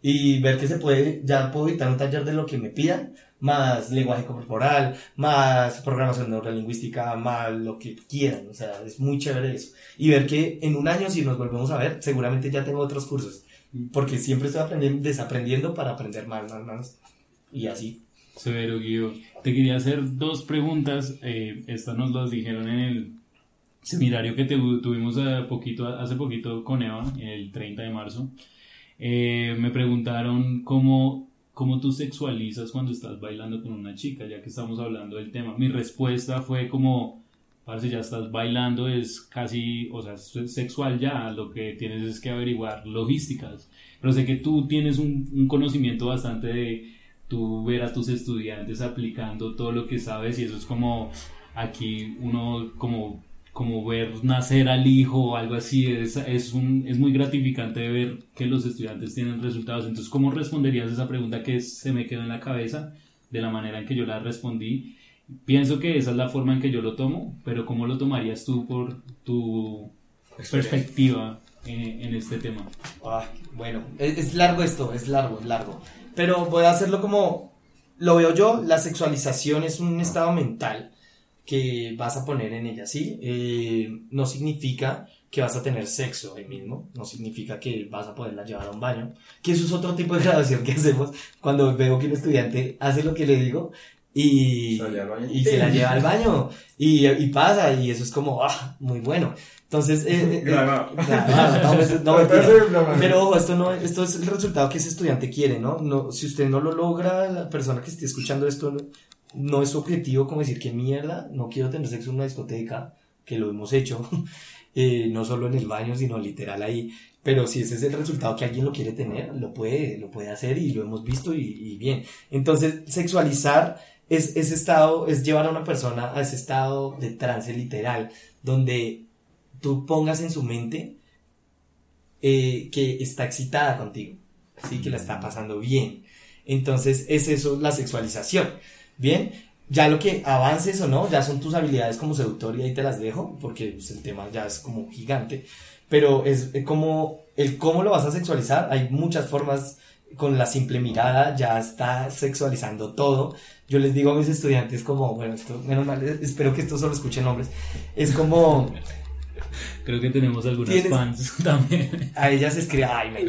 Y ver que se puede, ya puedo dictar un taller de lo que me pidan, más lenguaje corporal, más programación neurolingüística, más lo que quieran. O sea, es muy chévere eso. Y ver que en un año, si nos volvemos a ver, seguramente ya tengo otros cursos. Porque siempre estoy aprendiendo, desaprendiendo para aprender más, más, más. Y así. Severo, Guido. Te quería hacer dos preguntas. eh, estas nos las dijeron en el seminario que te- tuvimos a poquito, hace poquito con Eva, el 30 de marzo. Eh, me preguntaron cómo, cómo tú sexualizas cuando estás bailando con una chica, ya que estamos hablando del tema. Mi respuesta fue como, parece ya estás bailando, es casi, o sea, sexual ya, lo que tienes es que averiguar logísticas. Pero sé que tú tienes un, un conocimiento bastante de tú ver a tus estudiantes aplicando todo lo que sabes y eso es como aquí uno como como ver nacer al hijo o algo así es, es, un, es muy gratificante ver que los estudiantes tienen resultados entonces ¿cómo responderías a esa pregunta que se me quedó en la cabeza de la manera en que yo la respondí? Pienso que esa es la forma en que yo lo tomo, pero ¿cómo lo tomarías tú por tu perspectiva en, en este tema? Ah, bueno, es, es largo esto, es largo, es largo. Pero voy a hacerlo como lo veo yo, la sexualización es un estado mental que vas a poner en ella, ¿sí? Eh, no significa que vas a tener sexo ahí mismo, no significa que vas a poderla llevar a un baño, que eso es otro tipo de graduación que hacemos cuando veo que un estudiante hace lo que le digo y, Se la lleva al baño. y se la lleva al baño y, y pasa y eso es como, ah, muy bueno. Entonces, eh, eh, grabado, no. Pero ojo, esto no, esto es el resultado que ese estudiante quiere, ¿no? no si usted no lo logra, la persona que esté escuchando esto no, es objetivo como decir que mierda, no quiero tener sexo en una discoteca, que lo hemos hecho, eh, no solo en el baño, sino literal ahí. Pero si ese es el resultado que alguien lo quiere tener, lo puede, lo puede hacer y lo hemos visto y, y bien. Entonces, sexualizar es ese estado, es llevar a una persona a ese estado de trance literal, donde tú pongas en su mente eh, que está excitada contigo, ¿sí? que la está pasando bien. Entonces es eso la sexualización. Bien, ya lo que avances o no, ya son tus habilidades como seductor y ahí te las dejo, porque pues, el tema ya es como gigante. Pero es eh, como el cómo lo vas a sexualizar, hay muchas formas con la simple mirada ya está sexualizando todo. Yo les digo a mis estudiantes como, bueno, esto, menos mal, espero que esto solo escuchen hombres. Es como... Creo que tenemos algunas fans también. A ellas escribe, ay, me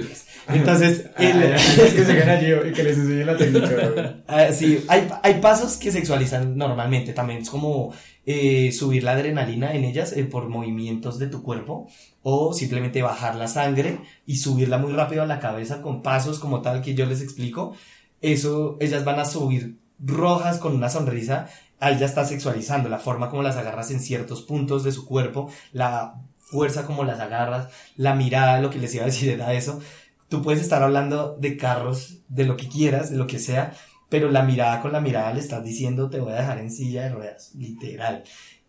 Entonces, el, es que se gana yo y que les enseñe la técnica. Ah, sí, hay, hay pasos que sexualizan normalmente. También es como eh, subir la adrenalina en ellas eh, por movimientos de tu cuerpo o simplemente bajar la sangre y subirla muy rápido a la cabeza con pasos como tal que yo les explico. Eso, ellas van a subir rojas con una sonrisa. Ahí ya está sexualizando la forma como las agarras en ciertos puntos de su cuerpo, la fuerza como las agarras, la mirada, lo que les iba a decir era eso. Tú puedes estar hablando de carros, de lo que quieras, de lo que sea, pero la mirada con la mirada le estás diciendo te voy a dejar en silla de ruedas, literal.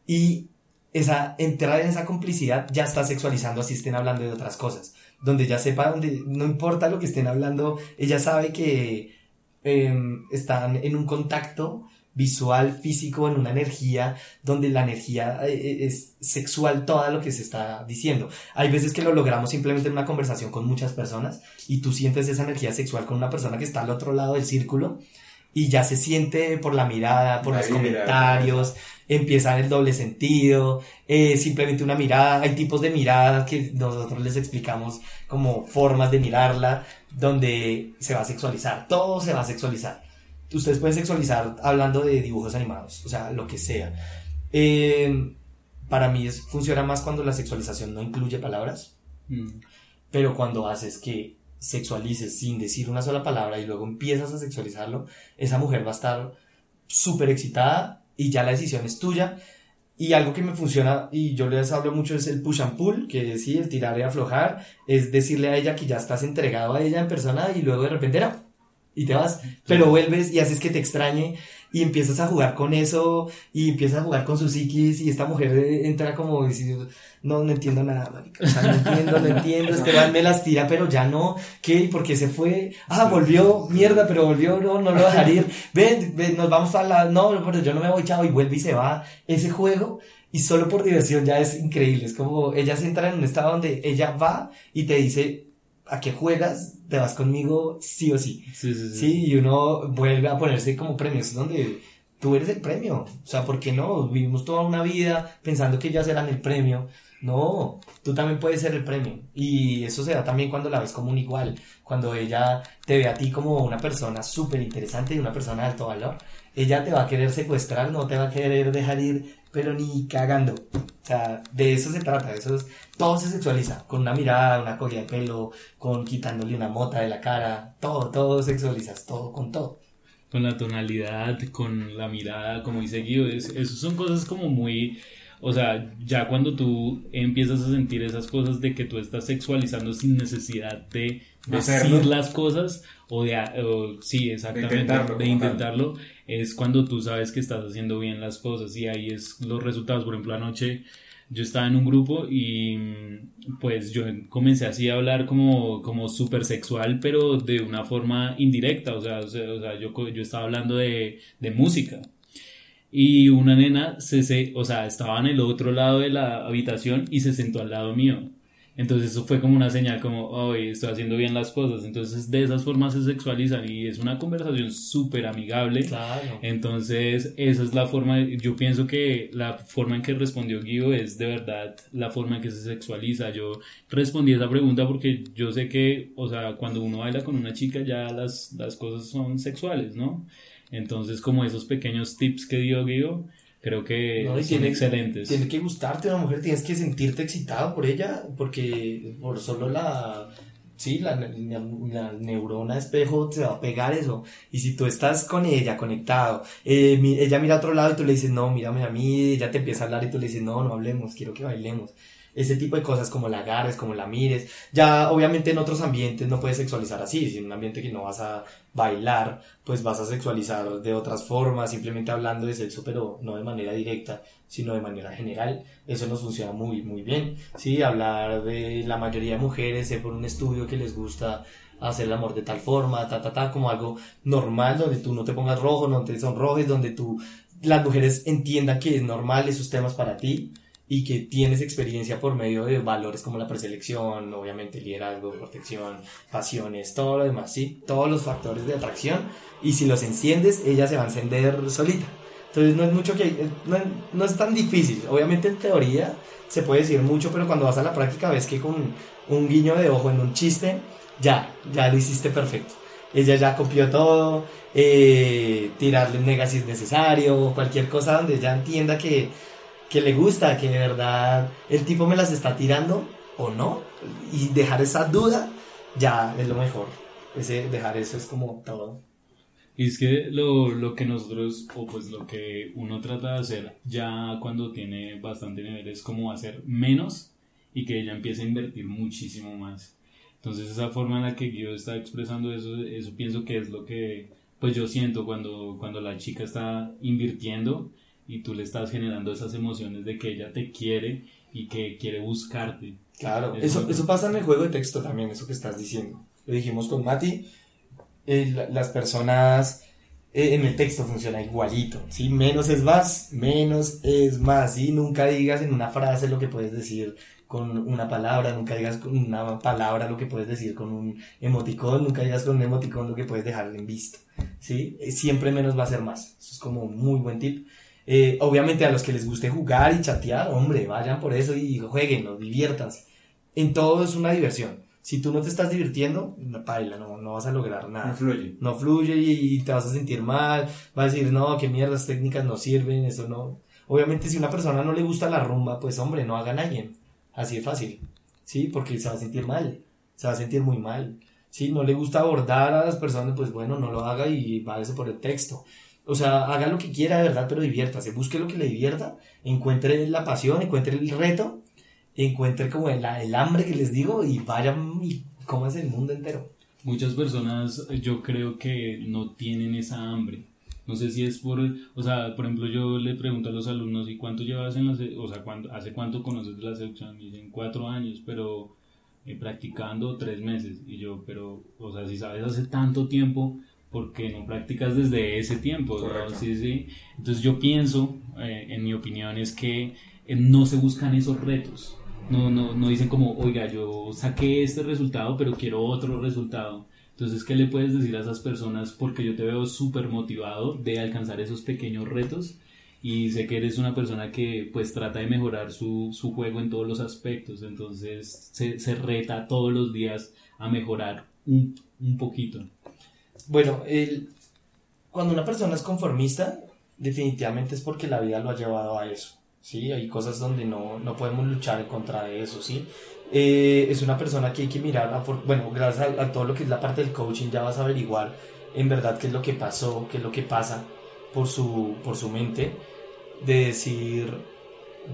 Y esa, entrar en esa complicidad ya está sexualizando así estén hablando de otras cosas. Donde ya sepa, donde no importa lo que estén hablando, ella sabe que em, están en un contacto visual, físico, en una energía, donde la energía eh, eh, es sexual, todo lo que se está diciendo. Hay veces que lo logramos simplemente en una conversación con muchas personas y tú sientes esa energía sexual con una persona que está al otro lado del círculo y ya se siente por la mirada, por los comentarios, empieza el doble sentido, eh, simplemente una mirada, hay tipos de miradas que nosotros les explicamos como formas de mirarla, donde se va a sexualizar, todo se va a sexualizar. Ustedes pueden sexualizar hablando de dibujos animados, o sea, lo que sea. Eh, para mí es, funciona más cuando la sexualización no incluye palabras, mm. pero cuando haces que sexualices sin decir una sola palabra y luego empiezas a sexualizarlo, esa mujer va a estar súper excitada y ya la decisión es tuya. Y algo que me funciona y yo les hablo mucho es el push and pull, que es el tirar y aflojar, es decirle a ella que ya estás entregado a ella en persona y luego de repente era y te vas, pero vuelves y haces que te extrañe y empiezas a jugar con eso y empiezas a jugar con su psiquis y esta mujer entra como diciendo, no, no entiendo nada, marica, o sea, no entiendo, no entiendo, Esteban me las tira, pero ya no, ¿qué? ¿Por qué se fue? Ah, volvió, mierda, pero volvió, no, no lo dejar ir, ven, ven, nos vamos a la, no, pero yo no me voy, chao, y vuelve y se va, ese juego, y solo por diversión ya es increíble, es como, ella se entra en un estado donde ella va y te dice, ¿a qué juegas? Te vas conmigo sí o sí. Sí, sí, sí. sí y uno vuelve a ponerse como premios donde tú eres el premio. O sea, ¿por qué no? Vivimos toda una vida pensando que ellas eran el premio. No, tú también puedes ser el premio. Y eso se da también cuando la ves como un igual. Cuando ella te ve a ti como una persona súper interesante y una persona de alto valor. Ella te va a querer secuestrar, no te va a querer dejar ir, pero ni cagando. O sea, de eso se trata. Eso es, todo se sexualiza. Con una mirada, una colilla de pelo, con quitándole una mota de la cara. Todo, todo sexualizas. Todo, con todo con la tonalidad, con la mirada, como dice Guido, eso son cosas como muy o sea, ya cuando tú empiezas a sentir esas cosas de que tú estás sexualizando sin necesidad de decir las cosas o de, sí, exactamente, de intentarlo, es cuando tú sabes que estás haciendo bien las cosas y ahí es los resultados. Por ejemplo, anoche yo estaba en un grupo y pues yo comencé así a hablar como, como súper sexual, pero de una forma indirecta, o sea, o sea, yo, yo estaba hablando de, de música y una nena se, se, o sea, estaba en el otro lado de la habitación y se sentó al lado mío. Entonces eso fue como una señal como, oye, estoy haciendo bien las cosas. Entonces de esas formas se sexualizan y es una conversación súper amigable. Claro. Entonces esa es la forma, yo pienso que la forma en que respondió Guido es de verdad la forma en que se sexualiza. Yo respondí esa pregunta porque yo sé que, o sea, cuando uno baila con una chica ya las, las cosas son sexuales, ¿no? Entonces, como esos pequeños tips que dio Guido, creo que son excelentes. Tiene que gustarte una mujer, tienes que sentirte excitado por ella, porque por solo la, sí, la, la, neurona espejo te va a pegar eso. Y si tú estás con ella conectado, eh, ella mira a otro lado y tú le dices, no, mírame a mí, ella te empieza a hablar y tú le dices, no, no hablemos, quiero que bailemos ese tipo de cosas como la agarres, como la mires. Ya obviamente en otros ambientes no puedes sexualizar así, si en un ambiente que no vas a bailar, pues vas a sexualizar de otras formas, simplemente hablando de sexo, pero no de manera directa, sino de manera general. Eso nos funciona muy, muy bien. Sí, hablar de la mayoría de mujeres, sé por un estudio que les gusta hacer el amor de tal forma, ta, ta, ta, como algo normal, donde tú no te pongas rojo, no te sonrojes, donde tú, las mujeres entiendan que es normal esos temas para ti y que tienes experiencia por medio de valores como la preselección, obviamente liderazgo, protección, pasiones, todo lo demás, ¿sí? Todos los factores de atracción y si los enciendes, ella se va a encender solita. Entonces no es mucho que, no, no es tan difícil. Obviamente en teoría se puede decir mucho, pero cuando vas a la práctica ves que con un guiño de ojo en un chiste, ya, ya lo hiciste perfecto. Ella ya copió todo, eh, tirarle un nega si es necesario, cualquier cosa donde ella entienda que que le gusta, que de verdad el tipo me las está tirando o no, y dejar esa duda ya es lo mejor. Ese, dejar eso es como todo. Y es que lo, lo, que nosotros, o pues lo que uno trata de hacer ya cuando tiene bastante nivel es como hacer menos y que ella empiece a invertir muchísimo más. Entonces esa forma en la que yo está expresando eso, eso pienso que es lo que pues yo siento cuando, cuando la chica está invirtiendo y tú le estás generando esas emociones de que ella te quiere y que quiere buscarte. Claro, eso, eso, pasa en el juego de texto también, eso que estás diciendo. Lo dijimos con Mati, eh, las personas eh, en el texto funciona igualito, ¿sí? Menos es más, menos es más, ¿sí? Nunca digas en una frase lo que puedes decir con una palabra, nunca digas con una palabra lo que puedes decir con un emoticón, nunca digas con un emoticón lo que puedes dejar en visto, ¿sí? Eh, siempre menos va a ser más. Eso es como un muy buen tip. Eh, obviamente a los que les guste jugar y chatear, hombre, vayan por eso y jueguen, no diviertas. En todo es una diversión. Si tú no te estás divirtiendo, no, paila, no, no vas a lograr nada. No fluye. No fluye y, te vas a sentir mal, vas a decir, no, qué mierdas técnicas no sirven, eso no. Obviamente si a una persona no le gusta la rumba, pues hombre, no haga nadie. Así de fácil. ¿Sí? Porque se va a sentir mal. Se va a sentir muy mal. Si no le gusta abordar a las personas, pues bueno, no lo haga y váyase por el texto. O sea, haga lo que quiera de verdad, pero diviértase. Busque lo que le divierta, encuentre la pasión, encuentre el reto, encuentre como el, el hambre que les digo y vayan y comas el mundo entero. Muchas personas yo creo que no tienen esa hambre. No sé si es por, o sea, por ejemplo, yo le pregunto a los alumnos, ¿y cuánto llevas en la, o sea, hace cuánto conoces la seducción? Y dicen cuatro años, pero eh, practicando tres meses. Y yo, pero, o sea, si sabes hace tanto tiempo, porque no practicas desde ese tiempo. Sí, sí. Entonces yo pienso, eh, en mi opinión, es que eh, no se buscan esos retos. No, no, no dicen como, oiga, yo saqué este resultado, pero quiero otro resultado. Entonces, ¿qué le puedes decir a esas personas? Porque yo te veo súper motivado de alcanzar esos pequeños retos y sé que eres una persona que pues trata de mejorar su, su juego en todos los aspectos. Entonces, se, se reta todos los días a mejorar un, un poquito. Bueno, el, cuando una persona es conformista, definitivamente es porque la vida lo ha llevado a eso. ¿sí? Hay cosas donde no, no podemos luchar contra eso, ¿sí? Eh, es una persona que hay que mirar, bueno, gracias a, todo lo que es la parte del coaching ya vas a averiguar en verdad qué es lo que pasó, qué es lo que pasa por su, por su mente, de decir,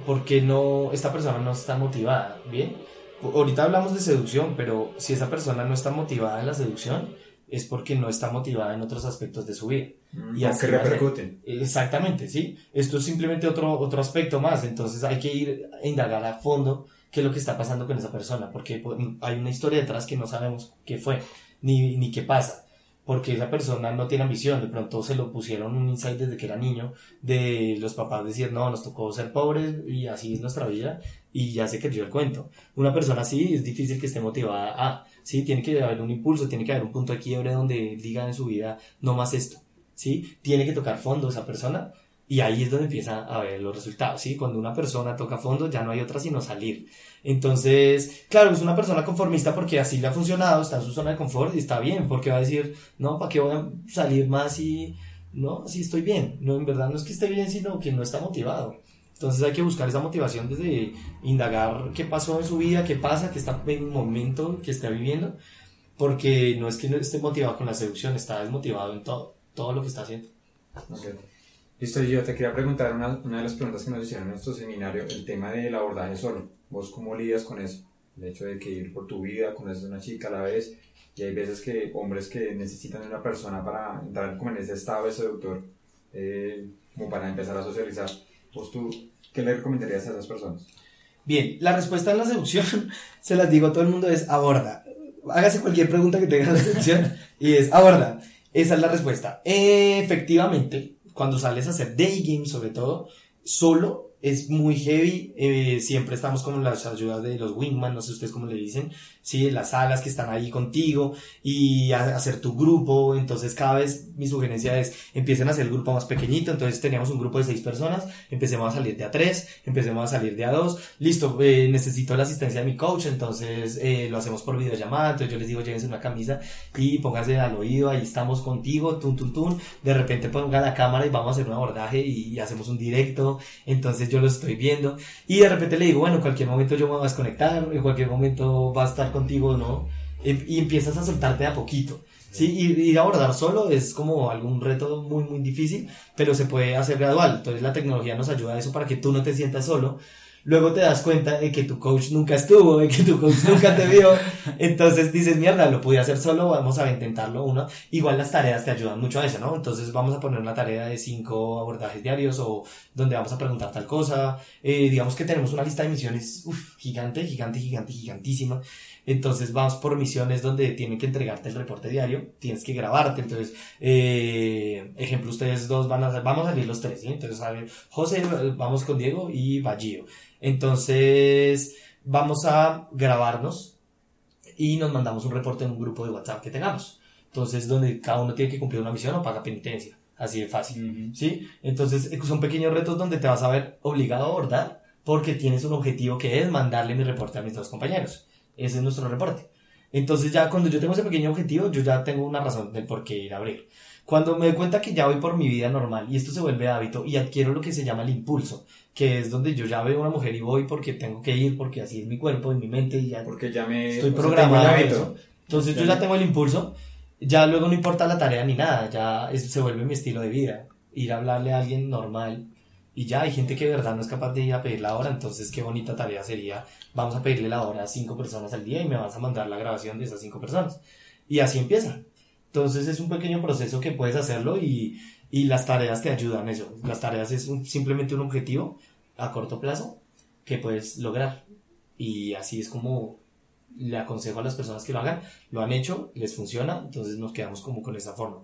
¿por qué no, esta persona no está motivada? ¿Bien? Ahorita hablamos de seducción, pero si esa persona no está motivada en la seducción, es porque no está motivada en otros aspectos de su vida. Mm, y así repercuten. Exactamente, sí. Esto es simplemente otro, otro aspecto más. Entonces hay que ir a indagar a fondo qué es lo que está pasando con esa persona, porque hay una historia detrás que no sabemos qué fue, ni, ni qué pasa porque esa persona no tiene ambición, de pronto se lo pusieron un insight desde que era niño, de los papás decir, no, nos tocó ser pobres y así es nuestra vida, y ya se creyó el cuento. Una persona así es difícil que esté motivada a, sí, tiene que haber un impulso, tiene que haber un punto de quiebre donde diga en su vida, no más esto, sí, tiene que tocar fondo esa persona, y ahí es donde empieza a ver los resultados, ¿sí? Cuando una persona toca fondo ya no hay otra sino salir. Entonces, claro, es una persona conformista porque así le ha funcionado, está en su zona de confort y está bien, porque va a decir, no, ¿para qué voy a salir más y, no, si estoy bien? No, en verdad no es que esté bien, sino que no está motivado. Entonces hay que buscar esa motivación desde indagar qué pasó en su vida, qué pasa, qué está en un momento que está viviendo, porque no es que no esté motivado con la seducción, está desmotivado en todo, todo lo que está haciendo. Listo, yo te quería preguntar una, una, de las preguntas que nos hicieron en nuestro seminario, el tema del abordaje solo. ¿Vos cómo lidias con eso? El hecho de que ir por tu vida, conoces a una chica a la vez, y hay veces que hombres que necesitan una persona para entrar como en ese estado de seductor, eh, como para empezar a socializar. ¿Vos tú qué le recomendarías a esas personas? Bien, la respuesta en la seducción, se las digo a todo el mundo, es aborda. Hágase cualquier pregunta que tenga la seducción y es aborda. Esa es la respuesta. Efectivamente, cuando sales a hacer day game sobre todo, solo es muy heavy, eh, siempre estamos con las ayudas de los wingman, no sé ustedes cómo le dicen, sí, las alas que están ahí contigo y hacer tu grupo, entonces cada vez mi sugerencia es empiecen a hacer el grupo más pequeñito, entonces teníamos un grupo de seis personas, empecemos a salir de a tres, empecemos a salir de a dos, listo, eh, necesito la asistencia de mi coach, entonces eh, lo hacemos por videollamada, entonces yo les digo llévense una camisa y pónganse al oído, ahí estamos contigo, tun tun tun, de repente ponga la cámara y vamos a hacer un abordaje y, y hacemos un directo, entonces yo lo estoy viendo. Y de repente le digo, bueno, en cualquier momento yo me voy a desconectar, en cualquier momento va a estar contigo, ¿no? Y empiezas a soltarte de a poquito. Sí, y ir a abordar solo es como algún reto muy, muy difícil, pero se puede hacer gradual. Entonces la tecnología nos ayuda a eso para que tú no te sientas solo. Luego te das cuenta de que tu coach nunca estuvo, de que tu coach nunca te vio. Entonces dices, mierda, lo pude hacer solo, vamos a intentarlo uno. Igual las tareas te ayudan mucho a eso, ¿no? Entonces vamos a poner una tarea de cinco abordajes diarios o donde vamos a preguntar tal cosa. Eh, digamos que tenemos una lista de misiones uf, gigante, gigante, gigante, gigantísima. Entonces vamos por misiones donde tienen que entregarte el reporte diario, tienes que grabarte. Entonces, eh, ejemplo, ustedes dos van a vamos a salir los tres, ¿sí? Entonces, a ver, José, vamos con Diego y Ballío. Entonces, vamos a grabarnos y nos mandamos un reporte en un grupo de WhatsApp que tengamos. Entonces, donde cada uno tiene que cumplir una misión o paga penitencia. Así de fácil. ¿sí? Entonces eh, son pequeños retos donde te vas a ver obligado a abordar porque tienes un objetivo que es mandarle mi reporte a mis dos compañeros. Ese es nuestro reporte. Entonces ya cuando yo tengo ese pequeño objetivo, yo ya tengo una razón del por qué ir a abrir. Cuando me doy cuenta que ya voy por mi vida normal y esto se vuelve hábito y adquiero lo que se llama el impulso, que es donde yo ya veo a una mujer y voy porque tengo que ir, porque así es mi cuerpo y mi mente y ya Porque ya me... estoy sea, programado eso. Entonces Ya yo ya me- tengo el impulso, ya luego no importa la tarea ni nada, ya es- se vuelve mi estilo de vida. Ir a hablarle a alguien normal y ya hay gente que de verdad no es capaz de ir a pedir la hora, entonces qué bonita tarea sería, vamos a pedirle la hora a cinco personas al día y me vas a mandar la grabación de esas cinco personas. Y así empieza. Entonces es un pequeño proceso que puedes hacerlo y, y las tareas te ayudan eso. Las tareas es simplemente un objetivo a corto plazo que puedes lograr. Y así es como le aconsejo a las personas que lo hagan, lo han hecho, les funciona, entonces nos quedamos como con esa forma.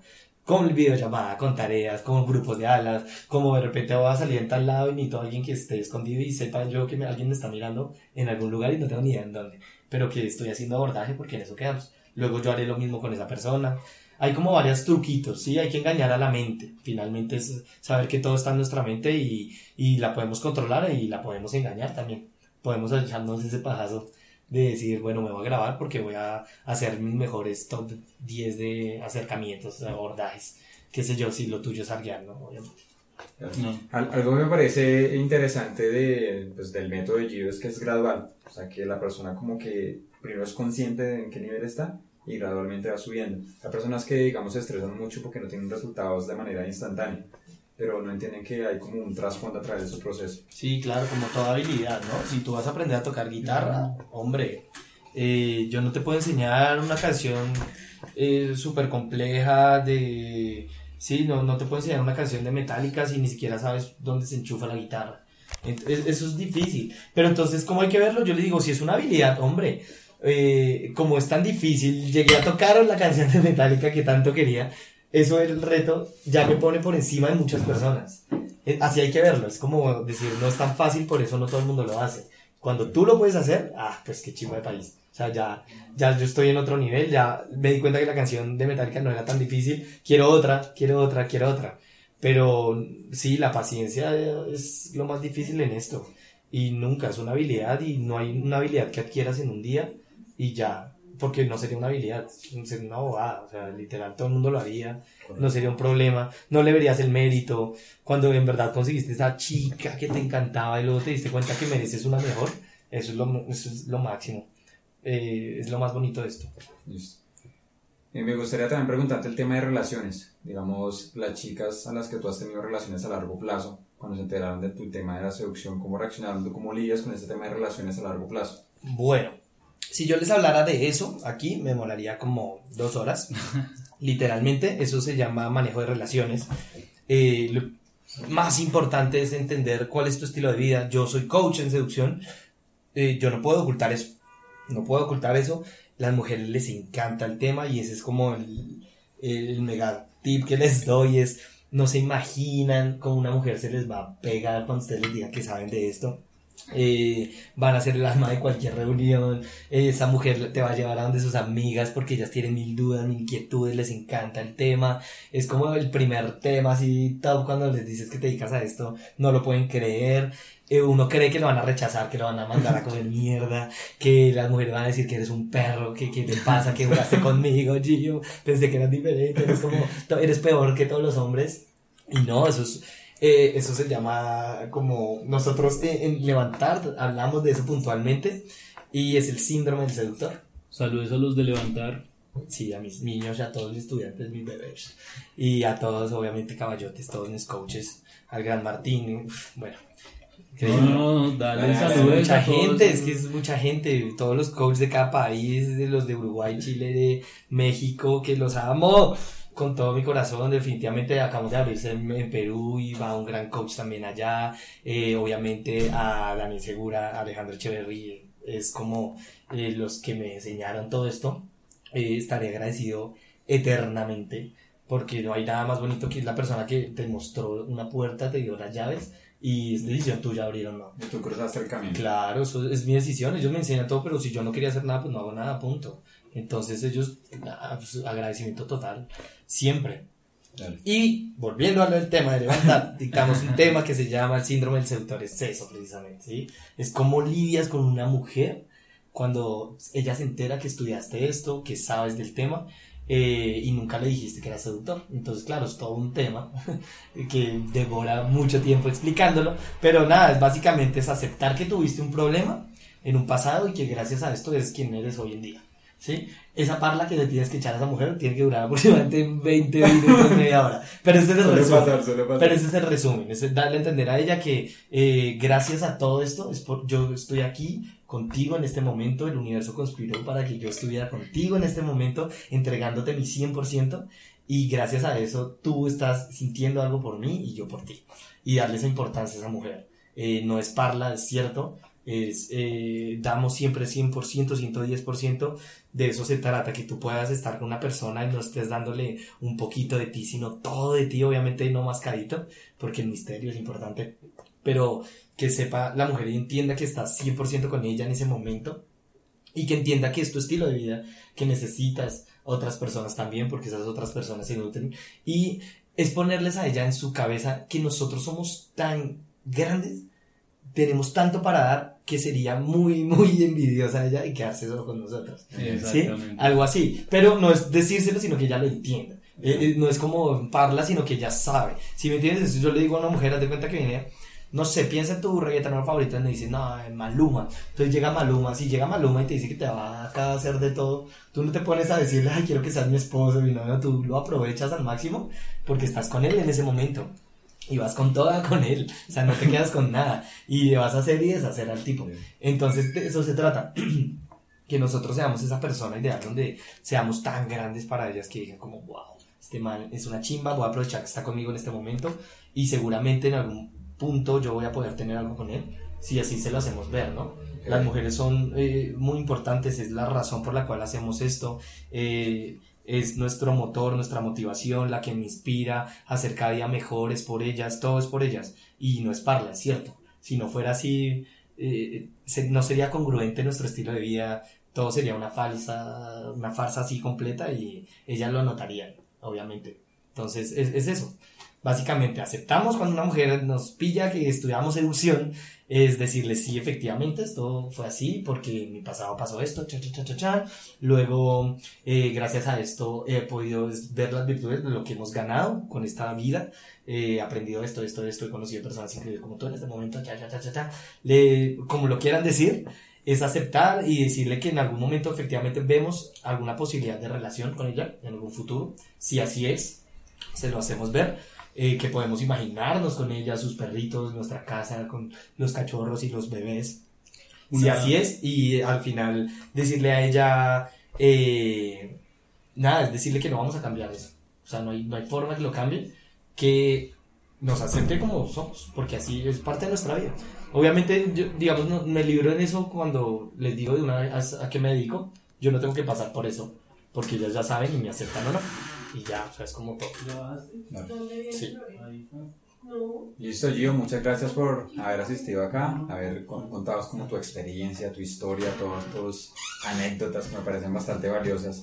Con videollamada, con tareas, con grupos de alas, como de repente voy a salir en tal lado y necesito a alguien que esté escondido y sepa yo que alguien me está mirando en algún lugar y no tengo ni idea en dónde, pero que estoy haciendo abordaje porque en eso quedamos. Luego yo haré lo mismo con esa persona. Hay como varios truquitos, ¿sí? Hay que engañar a la mente. Finalmente es saber que todo está en nuestra mente y, y la podemos controlar y la podemos engañar también. Podemos echarnos ese pajazo de decir, bueno, me voy a grabar porque voy a hacer mis mejores top 10 de acercamientos, abordajes, qué sé yo, si lo tuyo es alguien, ¿no? Obviamente. No. Al- Algo que me parece interesante de, pues, del método de Gio es que es gradual. O sea, que la persona como que primero es consciente de en qué nivel está y gradualmente va subiendo. Hay personas que, digamos, se estresan mucho porque no tienen resultados de manera instantánea, pero no entienden que hay como un trasfondo a través de su proceso. Sí, claro, como toda habilidad, ¿no? Si tú vas a aprender a tocar guitarra, hombre, eh, yo no te puedo enseñar una canción eh, súper compleja de... Sí, no, no te puedo enseñar una canción de Metallica si ni siquiera sabes dónde se enchufa la guitarra. Eso es difícil. Pero entonces, ¿cómo hay que verlo? Yo le digo, si es una habilidad, hombre, eh, como es tan difícil, llegué a tocar la canción de Metallica que tanto quería, eso el reto ya me pone por encima de muchas personas. Eh, Así hay que verlo, es como decir, no es tan fácil, por eso no todo el mundo lo hace. Cuando tú lo puedes hacer, ah, pues qué chivo de país. O sea, ya, ya yo estoy en otro nivel, ya me di cuenta que la canción de Metallica no era tan difícil, quiero otra, quiero otra, quiero otra. Pero sí, la paciencia es lo más difícil en esto. Y nunca es una habilidad y no hay una habilidad que adquieras en un día y ya, porque no sería una habilidad, sería una bobada, o sea, literal, todo el mundo lo haría, no sería un problema, no le verías el mérito, cuando en verdad conseguiste esa chica que te encantaba y luego te diste cuenta que mereces una mejor, eso es lo, eso es lo máximo, Eh, es lo más bonito de esto. Y me gustaría también preguntarte el tema de relaciones. Digamos, las chicas a las que tú has tenido relaciones a largo plazo, cuando se enteraron de tu tema de la seducción, ¿cómo reaccionaron? ¿Tú cómo lidias con este tema de relaciones a largo plazo? Bueno, si yo les hablara de eso aquí, me molaría como dos horas. Literalmente, eso se llama manejo de relaciones. Eh, lo más importante es entender cuál es tu estilo de vida. Yo soy coach en seducción. Eh, yo no puedo ocultar eso. No puedo ocultar eso. Las mujeres les encanta el tema y ese es como el, el mega tip que les doy es no se imaginan cómo una mujer se les va a pegar cuando ustedes les digan que saben de esto. Eh, van a ser el alma de cualquier reunión. esa mujer te va a llevar a donde sus amigas porque ellas tienen mil dudas, mil inquietudes, les encanta el tema. Es como el primer tema, así, todo cuando les dices que te dedicas a esto, no lo pueden creer. Eh, uno cree que lo van a rechazar, que lo van a mandar a comer mierda, que las mujeres van a decir que eres un perro, que qué te pasa, que jugaste conmigo, Gio, pensé que eras diferente, eres como, eres peor que todos los hombres. Y no, eso es, eh, eso se llama como, nosotros en Levantar hablamos de eso puntualmente, y es el síndrome del seductor. Saludos a los de Levantar. Sí, a mis niños y a todos mis estudiantes, mis bebés. Y a todos, obviamente, caballotes, todos mis coaches, al gran Martín, bueno, no, dale saludos. Mucha gente, es que es mucha gente. Todos los coaches de cada país, de los de Uruguay, Chile, de México, que los amo con todo mi corazón. Definitivamente acabamos de abrirse en, Perú y va un gran coach también allá. Eh, obviamente a Daniel Segura, a Alejandro Echeverry, es como eh, los que me enseñaron todo esto. Eh, estaré agradecido eternamente porque no hay nada más bonito que la persona que te mostró una puerta, te dio las llaves y es decisión tuya abrir o no. Y tú cruzaste el camino. Claro, eso es mi decisión, ellos me enseñan todo, pero si yo no quería hacer nada, pues no hago nada, punto. Entonces ellos, pues, agradecimiento total, siempre. Y volviendo al tema de levantar, dictamos un tema que se llama el síndrome del seductor exceso, precisamente, ¿sí? Es como lidias con una mujer cuando ella se entera que estudiaste esto, que sabes del tema, eh, y nunca le dijiste que era seductor. Entonces, claro, es todo un tema que devora mucho tiempo explicándolo, pero nada, es básicamente es aceptar que tuviste un problema en un pasado y que gracias a esto es quien eres hoy en día. ¿Sí? Esa parla que le tienes que echar a esa mujer tiene que durar aproximadamente 20 minutos, media hora. Pero ese es el resumen. Pero ese es el resumen. Es darle a entender a ella que eh, gracias a todo esto, es por, yo estoy aquí contigo en este momento, el universo conspiró para que yo estuviera contigo en este momento, entregándote mi 100%, y gracias a eso tú estás sintiendo algo por mí y yo por ti. Y darle esa importancia a esa mujer. Eh, no es parla, es cierto, es, eh, damos siempre 100%, 110%, de eso se trata, que tú puedas estar con una persona y no estés dándole un poquito de ti, sino todo de ti, obviamente no mascadito, porque el misterio es importante, pero que sepa la mujer y entienda que estás 100% con ella en ese momento y que entienda que es tu estilo de vida, que necesitas otras personas también, porque esas otras personas se nutren. Y es ponerles a ella en su cabeza que nosotros somos tan grandes, tenemos tanto para dar, que sería muy, muy envidiosa ella y quedarse solo con nosotros. ¿Sí? Algo así. Pero no es decírselo, sino que ella lo entienda. Eh, eh, no es como parla, sino que ella sabe. Si me entiendes, yo le digo a una mujer, haz de cuenta que viene no sé, piensa en tu reggaetonero favorito y me dice, no, Maluma. Entonces llega Maluma, si llega Maluma y te dice que te va a hacer de todo, tú no te pones a decirle, ay, quiero que seas mi esposo, y no, tú lo aprovechas al máximo porque estás con él en ese momento. Y vas con toda con él, o sea, no te quedas con nada. Y vas a hacer y deshacer al tipo. Entonces, de eso se trata. que nosotros seamos esa persona ideal donde seamos tan grandes para ellas que digan como, wow, este man es una chimba, voy a aprovechar que está conmigo en este momento y seguramente en algún punto yo voy a poder tener algo con él, si así se lo hacemos ver, ¿no? Las mujeres son eh, muy importantes, es la razón por la cual hacemos esto, eh, es nuestro motor, nuestra motivación, la que me inspira a ser cada día mejores por ellas, todo es por ellas, y no es parla, es cierto, si no fuera así, eh, no sería congruente nuestro estilo de vida, todo sería una falsa, una farsa así completa y ellas lo notarían, obviamente. Entonces, es, es eso básicamente aceptamos cuando una mujer nos pilla que estudiamos seducción, es decirle, sí, efectivamente, esto fue así porque en mi pasado pasó esto, cha, cha, cha, cha, Luego, eh, gracias a esto, he podido ver las virtudes de lo que hemos ganado con esta vida. He aprendido esto, esto, esto, he conocido personas increíbles como tú en este momento, cha, cha, cha, cha, cha. Le, como lo quieran decir, es aceptar y decirle que en algún momento efectivamente vemos alguna posibilidad de relación con ella en algún futuro. Si así es, se lo hacemos ver eh, que podemos imaginarnos con ella, sus perritos, nuestra casa, con los cachorros y los bebés. Si así es, y al final decirle a ella, eh, nada, es decirle que no vamos a cambiar eso. O sea, no hay, no hay forma que lo cambie, que nos acepte como somos, porque así es parte de nuestra vida. Obviamente, yo, digamos, me libro en eso cuando les digo de una vez a, a qué me dedico. Yo no tengo que pasar por eso, porque ellas ya saben y me aceptan o no. y ya, o sea, es como todo. Sí. Listo, Gio, muchas gracias por haber asistido acá, haber contado como tu experiencia, tu historia, todas tus anécdotas que me parecen bastante valiosas.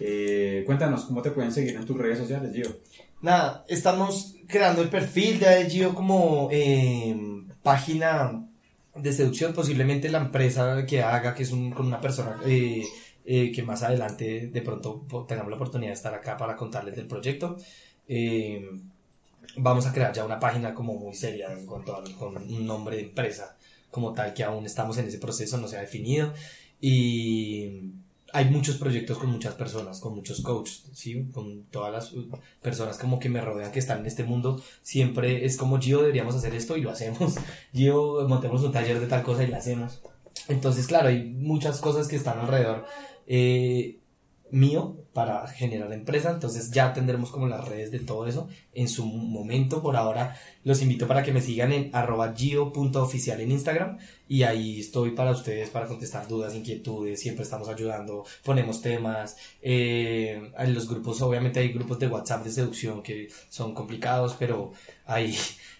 Eh, cuéntanos, ¿cómo te pueden seguir en tus redes sociales, Gio? Nada, estamos creando el perfil de Gio como eh, página de seducción, posiblemente la empresa que haga, que es un, con una persona eh, eh, que más adelante de pronto tengamos la oportunidad de estar acá para contarles del proyecto. Eh, vamos a crear ya una página como muy seria en cuanto a con un nombre de empresa como tal que aún estamos en ese proceso, no se ha definido y hay muchos proyectos con muchas personas, con muchos coaches, ¿sí? con todas las personas como que me rodean que están en este mundo, siempre es como Gio deberíamos hacer esto y lo hacemos, Gio montemos un taller de tal cosa y lo hacemos. Entonces, claro, hay muchas cosas que están alrededor. Eh, mío para generar empresa. Entonces ya tendremos como las redes de todo eso en su momento. Por ahora los invito para que me sigan en arroba gio.oficial en Instagram y ahí estoy para ustedes para contestar dudas, inquietudes. Siempre estamos ayudando, ponemos temas. Eh, en los grupos, obviamente hay grupos de WhatsApp de seducción que son complicados, pero ahí,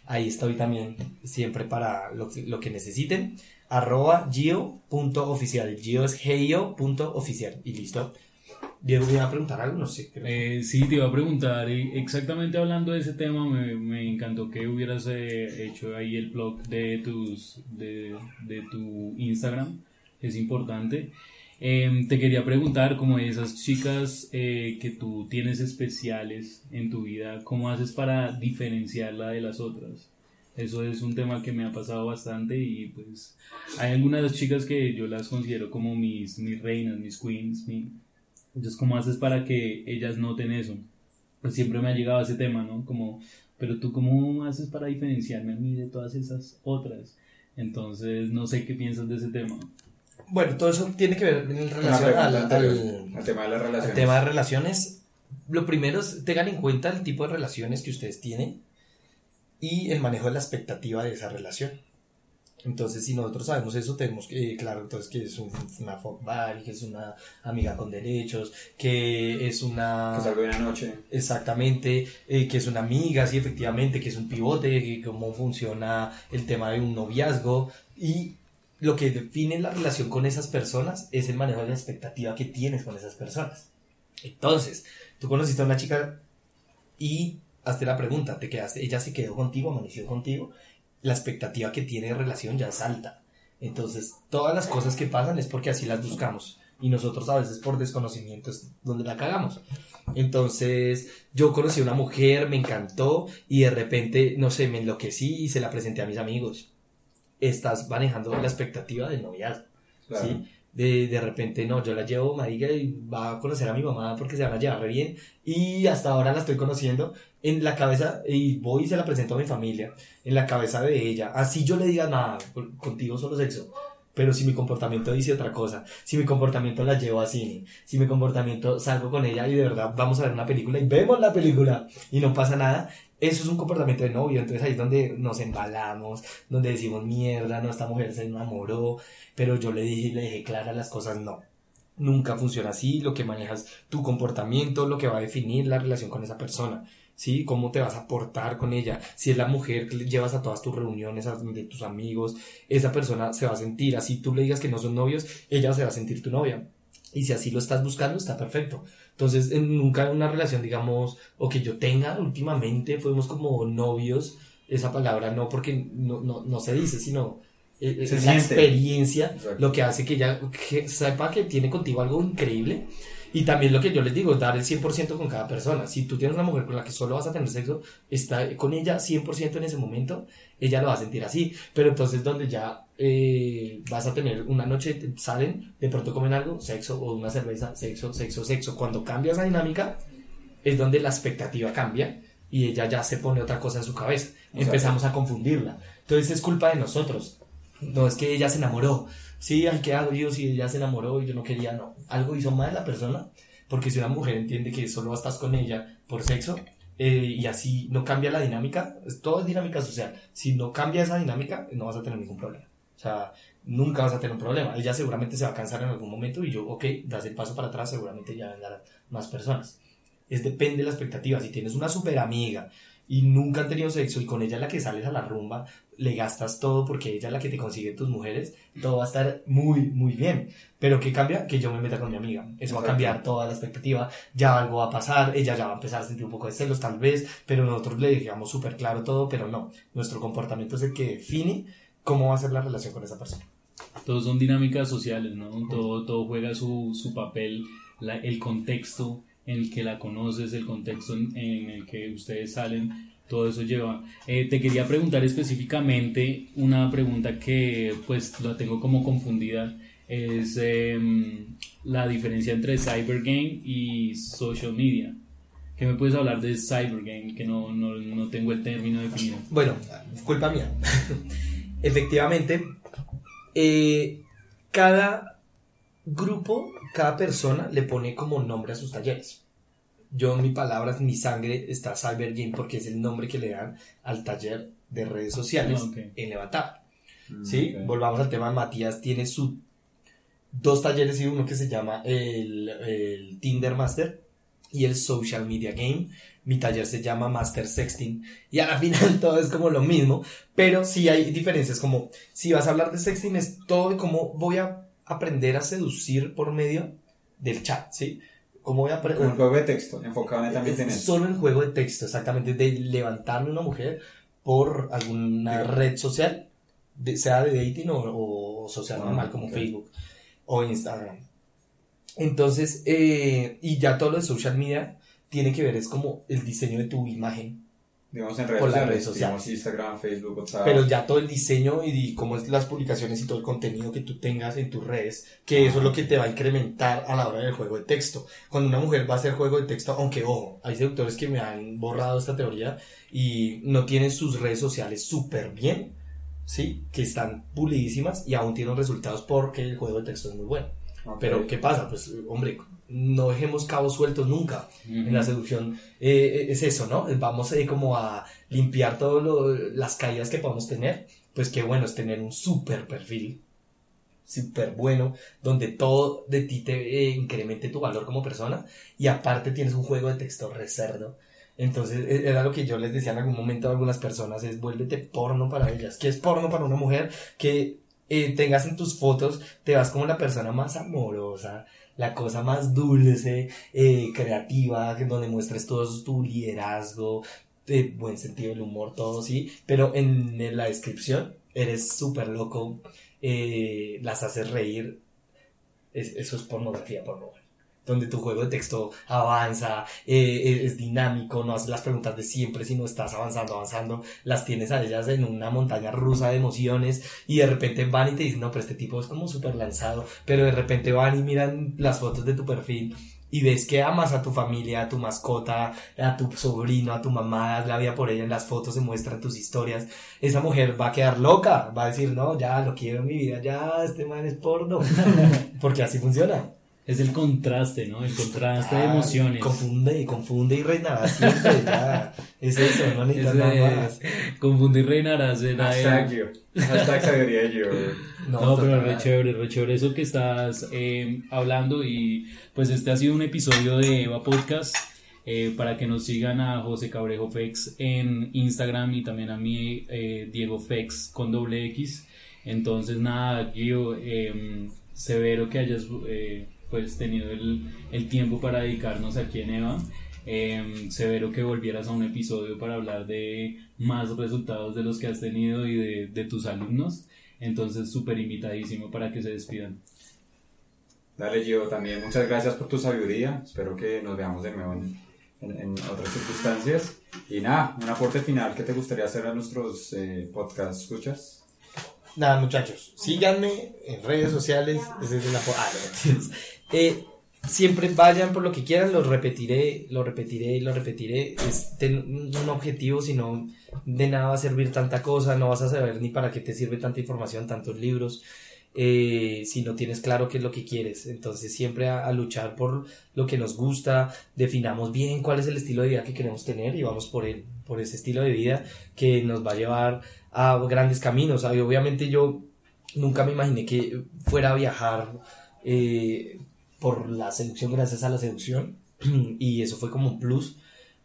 ahí estoy también siempre para lo que necesiten arroba gio.oficial. Gio es gio.oficial y listo. Diego me iba a preguntar algo, no sé. Eh, sí, te iba a preguntar, exactamente hablando de ese tema, me, encantó que hubieras eh, hecho ahí el blog de, tus, de, de tu Instagram, es importante. Em, te quería preguntar, como esas chicas eh, que tú tienes especiales en tu vida, ¿cómo haces para diferenciarla de las otras? Eso es un tema que me ha pasado bastante y pues hay algunas chicas que yo las considero como mis, mis reinas, mis queens, mi, entonces, ¿cómo haces para que ellas noten eso? Pues siempre me ha llegado ese tema, ¿no? Como, pero tú, ¿cómo haces para diferenciarme a mí de todas esas otras? Entonces, no sé qué piensas de ese tema. Bueno, todo eso tiene que ver en relación al, tema de las relaciones. tema de relaciones. Lo primero es tengan en cuenta el tipo de relaciones que ustedes tienen y el manejo de la expectativa de esa relación. Entonces, si nosotros sabemos eso, tenemos que, claro, entonces que es una fuck que es una amiga con derechos, que es una... Que salgo de una noche. Exactamente, eh, que es una amiga, sí, efectivamente, que es un pivote, que cómo funciona el tema de un noviazgo. Y lo que define la relación con esas personas es el manejo de la expectativa que tienes con esas personas. Entonces, tú conociste a una chica y hazte la pregunta, te quedaste, ella se quedó contigo, amaneció contigo, la expectativa que tiene de relación ya es alta. Entonces, todas las cosas que pasan es porque así las buscamos. Y nosotros a veces por desconocimiento es donde la cagamos. Entonces, yo conocí a una mujer, me encantó y de repente, no sé, me enloquecí y se la presenté a mis amigos. Estás manejando la expectativa del noviazgo. ¿sí? de, de repente, no, yo la llevo, marica, y va a conocer a mi mamá porque se van a llevar bien, y hasta ahora la estoy conociendo, en la cabeza, y voy y se la presento a mi familia, en la cabeza de ella, así yo le diga, nada, contigo solo sexo, pero si mi comportamiento dice otra cosa, si mi comportamiento la llevo a cine, si mi comportamiento salgo con ella y de verdad vamos a ver una película y vemos la película y no pasa nada, eso es un comportamiento de novio, entonces ahí es donde nos embalamos, donde decimos mierda, no, esta mujer se enamoró, pero yo le dije, le dije clara las cosas, no. Nunca funciona así, lo que manejas tu comportamiento, lo que va a definir la relación con esa persona, ¿sí? Cómo te vas a portar con ella. Si es la mujer que llevas a todas tus reuniones, a de tus amigos, esa persona se va a sentir, así tú le digas que no son novios, ella se va a sentir tu novia. Y si así lo estás buscando, está perfecto. Entonces, en, nunca en una relación, digamos, o que yo tenga últimamente, fuimos como novios, esa palabra no porque no, no, no se dice, sino eh, eh, la experiencia lo que hace que ella sepa que tiene contigo algo increíble. Y también lo que yo les digo, dar el 100% con cada persona. Si tú tienes una mujer con la que solo vas a tener sexo, está con ella 100% en ese momento, ella lo va a sentir así. Pero entonces donde ya eh, vas a tener una noche, salen, de pronto comen algo, sexo o una cerveza, sexo, sexo, sexo. Cuando cambia esa dinámica, es donde la expectativa cambia y ella ya se pone otra cosa en su cabeza. Empezamos a confundirla. Entonces es culpa de nosotros. No es que ella se enamoró. Sí, ay, ¿qué hago yo si ella se enamoró y yo no quería? No. Algo hizo mal la persona. Porque si una mujer entiende que solo estás con ella por sexo, eh, y así no cambia la dinámica, todo es dinámica social. Si no cambia esa dinámica, no vas a tener ningún problema. O sea, nunca vas a tener un problema. Ella seguramente se va a cansar en algún momento y yo, ok, das el paso para atrás, seguramente ya vendrán más personas. Es depende de la expectativa. Si tienes una super amiga y nunca han tenido sexo y con ella es la que sales a la rumba, le gastas todo porque ella es la que te consigue tus mujeres, todo va a estar muy, muy bien. Pero ¿qué cambia? Que yo me meta con mi amiga. Eso va a cambiar toda la expectativa, ya algo va a pasar, ella ya va a empezar a sentir un poco de celos tal vez, pero nosotros le dejamos súper claro todo, pero no, nuestro comportamiento es el que define cómo va a ser la relación con esa persona. Todos son dinámicas sociales, ¿no? Todo, todo juega su, su papel, la, el contexto en el que la conoces, el contexto en, el que ustedes salen, todo eso lleva. Eh, te quería preguntar específicamente una pregunta que pues la tengo como confundida, es em, la diferencia entre cybergame y social media. ¿Qué me puedes hablar de cybergame? Que no, no, no tengo el término definido. Bueno, culpa mía. Efectivamente, eh, cada grupo, cada persona le pone como nombre a sus talleres. Yo en mi palabras, mi sangre está Cybergame porque es el nombre que le dan al taller de redes sociales Ah, en Levantar. Mm, ¿Sí? Volvamos al tema. Matías tiene su dos talleres y uno que se llama el, el Tinder Master y el Social Media Game. Mi taller se llama Master Sexting y a la final todo es como lo mismo, pero sí hay diferencias como si vas a hablar de sexting es todo de cómo voy a aprender a seducir por medio del chat, ¿sí? Cómo voy a aprender juego de texto, enfocado netamente en es eso. solo en juego de texto, exactamente, de levantarme una mujer por alguna red social, de- sea de dating o, o social Ah, normal como ok. Facebook o Instagram. Entonces, eh, y ya todo lo de social media tiene que ver, es como el diseño de tu imagen, Digamos en redes Por las sociales, redes sociales. digamos Instagram, Facebook, WhatsApp. pero ya todo el diseño y, y cómo es las publicaciones y todo el contenido que tú tengas en tus redes, que eso es lo que te va a incrementar a la hora del juego de texto. Cuando una mujer va a hacer juego de texto, aunque ojo, hay seductores que me han borrado esta teoría y no tienen sus redes sociales súper bien, ¿sí? Que están pulidísimas y aún tienen resultados porque el juego de texto es muy bueno. Pero, ¿qué pasa? Pues, hombre, no dejemos cabos sueltos nunca en la seducción eh, es eso, ¿no? Vamos eh, como a limpiar todas las caídas que podamos tener. Pues qué bueno es tener un super perfil, súper bueno, donde todo de ti te eh, incremente tu valor como persona y aparte tienes un juego de texto recerdo. Entonces eh, era lo que yo les decía en algún momento a algunas personas, es vuélvete porno para ellas. ¿Qué es porno para una mujer? Que eh, tengas en tus fotos, te vas como la persona más amorosa, la cosa más dulce, eh, creativa, donde muestres todo tu liderazgo, de buen sentido del humor, todo, sí, pero en, en la descripción eres súper loco, eh, las haces reír, Es- eso es pornografía porno, donde tu juego de texto avanza, eh, es dinámico, no haces las preguntas de siempre, sino estás avanzando, avanzando, las tienes a ellas en una montaña rusa de emociones y de repente van y te dicen, no, pero este tipo es como súper lanzado, pero de repente van y miran las fotos de tu perfil y ves que amas a tu familia, a tu mascota, a tu sobrino, a tu mamá, la vida por ella, en las fotos se muestran tus historias, esa mujer va a quedar loca, va a decir, no, ya lo quiero en mi vida, ya, este man es porno, porque así funciona. Es el contraste, ¿no? El contraste de emociones. Confunde, confunde y reinará siempre, ya, es eso, no necesitas Es, nada más. Confundir reinará será el- Hashtag yo. Hashtag sabiduría yo. No, pero re chévere, re chévere eso que estás eh, hablando y pues este ha sido un episodio de Eva Podcast eh, para que nos sigan a José Cabrejo Fex en Instagram y también a mí eh, Diego Fex con doble X. Entonces nada, Guido, eh, severo que hayas eh, pues tenido el, el tiempo para dedicarnos aquí en Eva. Eh, severo que volvieras a un episodio para hablar de más resultados de los que has tenido y de, de tus alumnos. Entonces, súper invitadísimo para que se despidan. Dale, Gio, también muchas gracias por tu sabiduría. Espero que nos veamos de nuevo en, en- en otras circunstancias. Y nada, un aporte final que te gustaría hacer a nuestros eh, podcast escuchas. Nada, muchachos, síganme en redes sociales. El apo- ah, no. Eh, siempre vayan por lo que quieran, lo repetiré, lo repetiré lo repetiré. Es un objetivo, si no, de nada va a servir tanta cosa, no vas a saber ni para qué te sirve tanta información, tantos libros. eh, si no tienes claro qué es lo que quieres. Entonces siempre a, luchar por lo que nos gusta, definamos bien cuál es el estilo de vida que queremos tener y vamos por él, por ese estilo de vida que nos va a llevar a grandes caminos. Obviamente yo nunca me imaginé que fuera a viajar eh, por la seducción gracias a la seducción. y eso fue como un plus,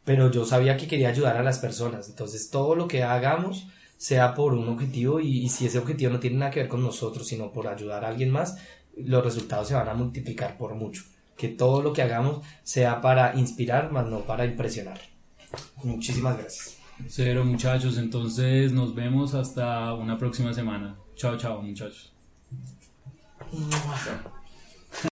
pero yo sabía que quería ayudar a las personas, entonces todo lo que hagamos sea por un objetivo y, si ese objetivo no tiene nada que ver con nosotros, sino por ayudar a alguien más, los resultados se van a multiplicar por mucho. Que todo lo que hagamos sea para inspirar, más no para impresionar. Muchísimas gracias. Cero muchachos, entonces nos vemos hasta una próxima semana. Chao, chao muchachos.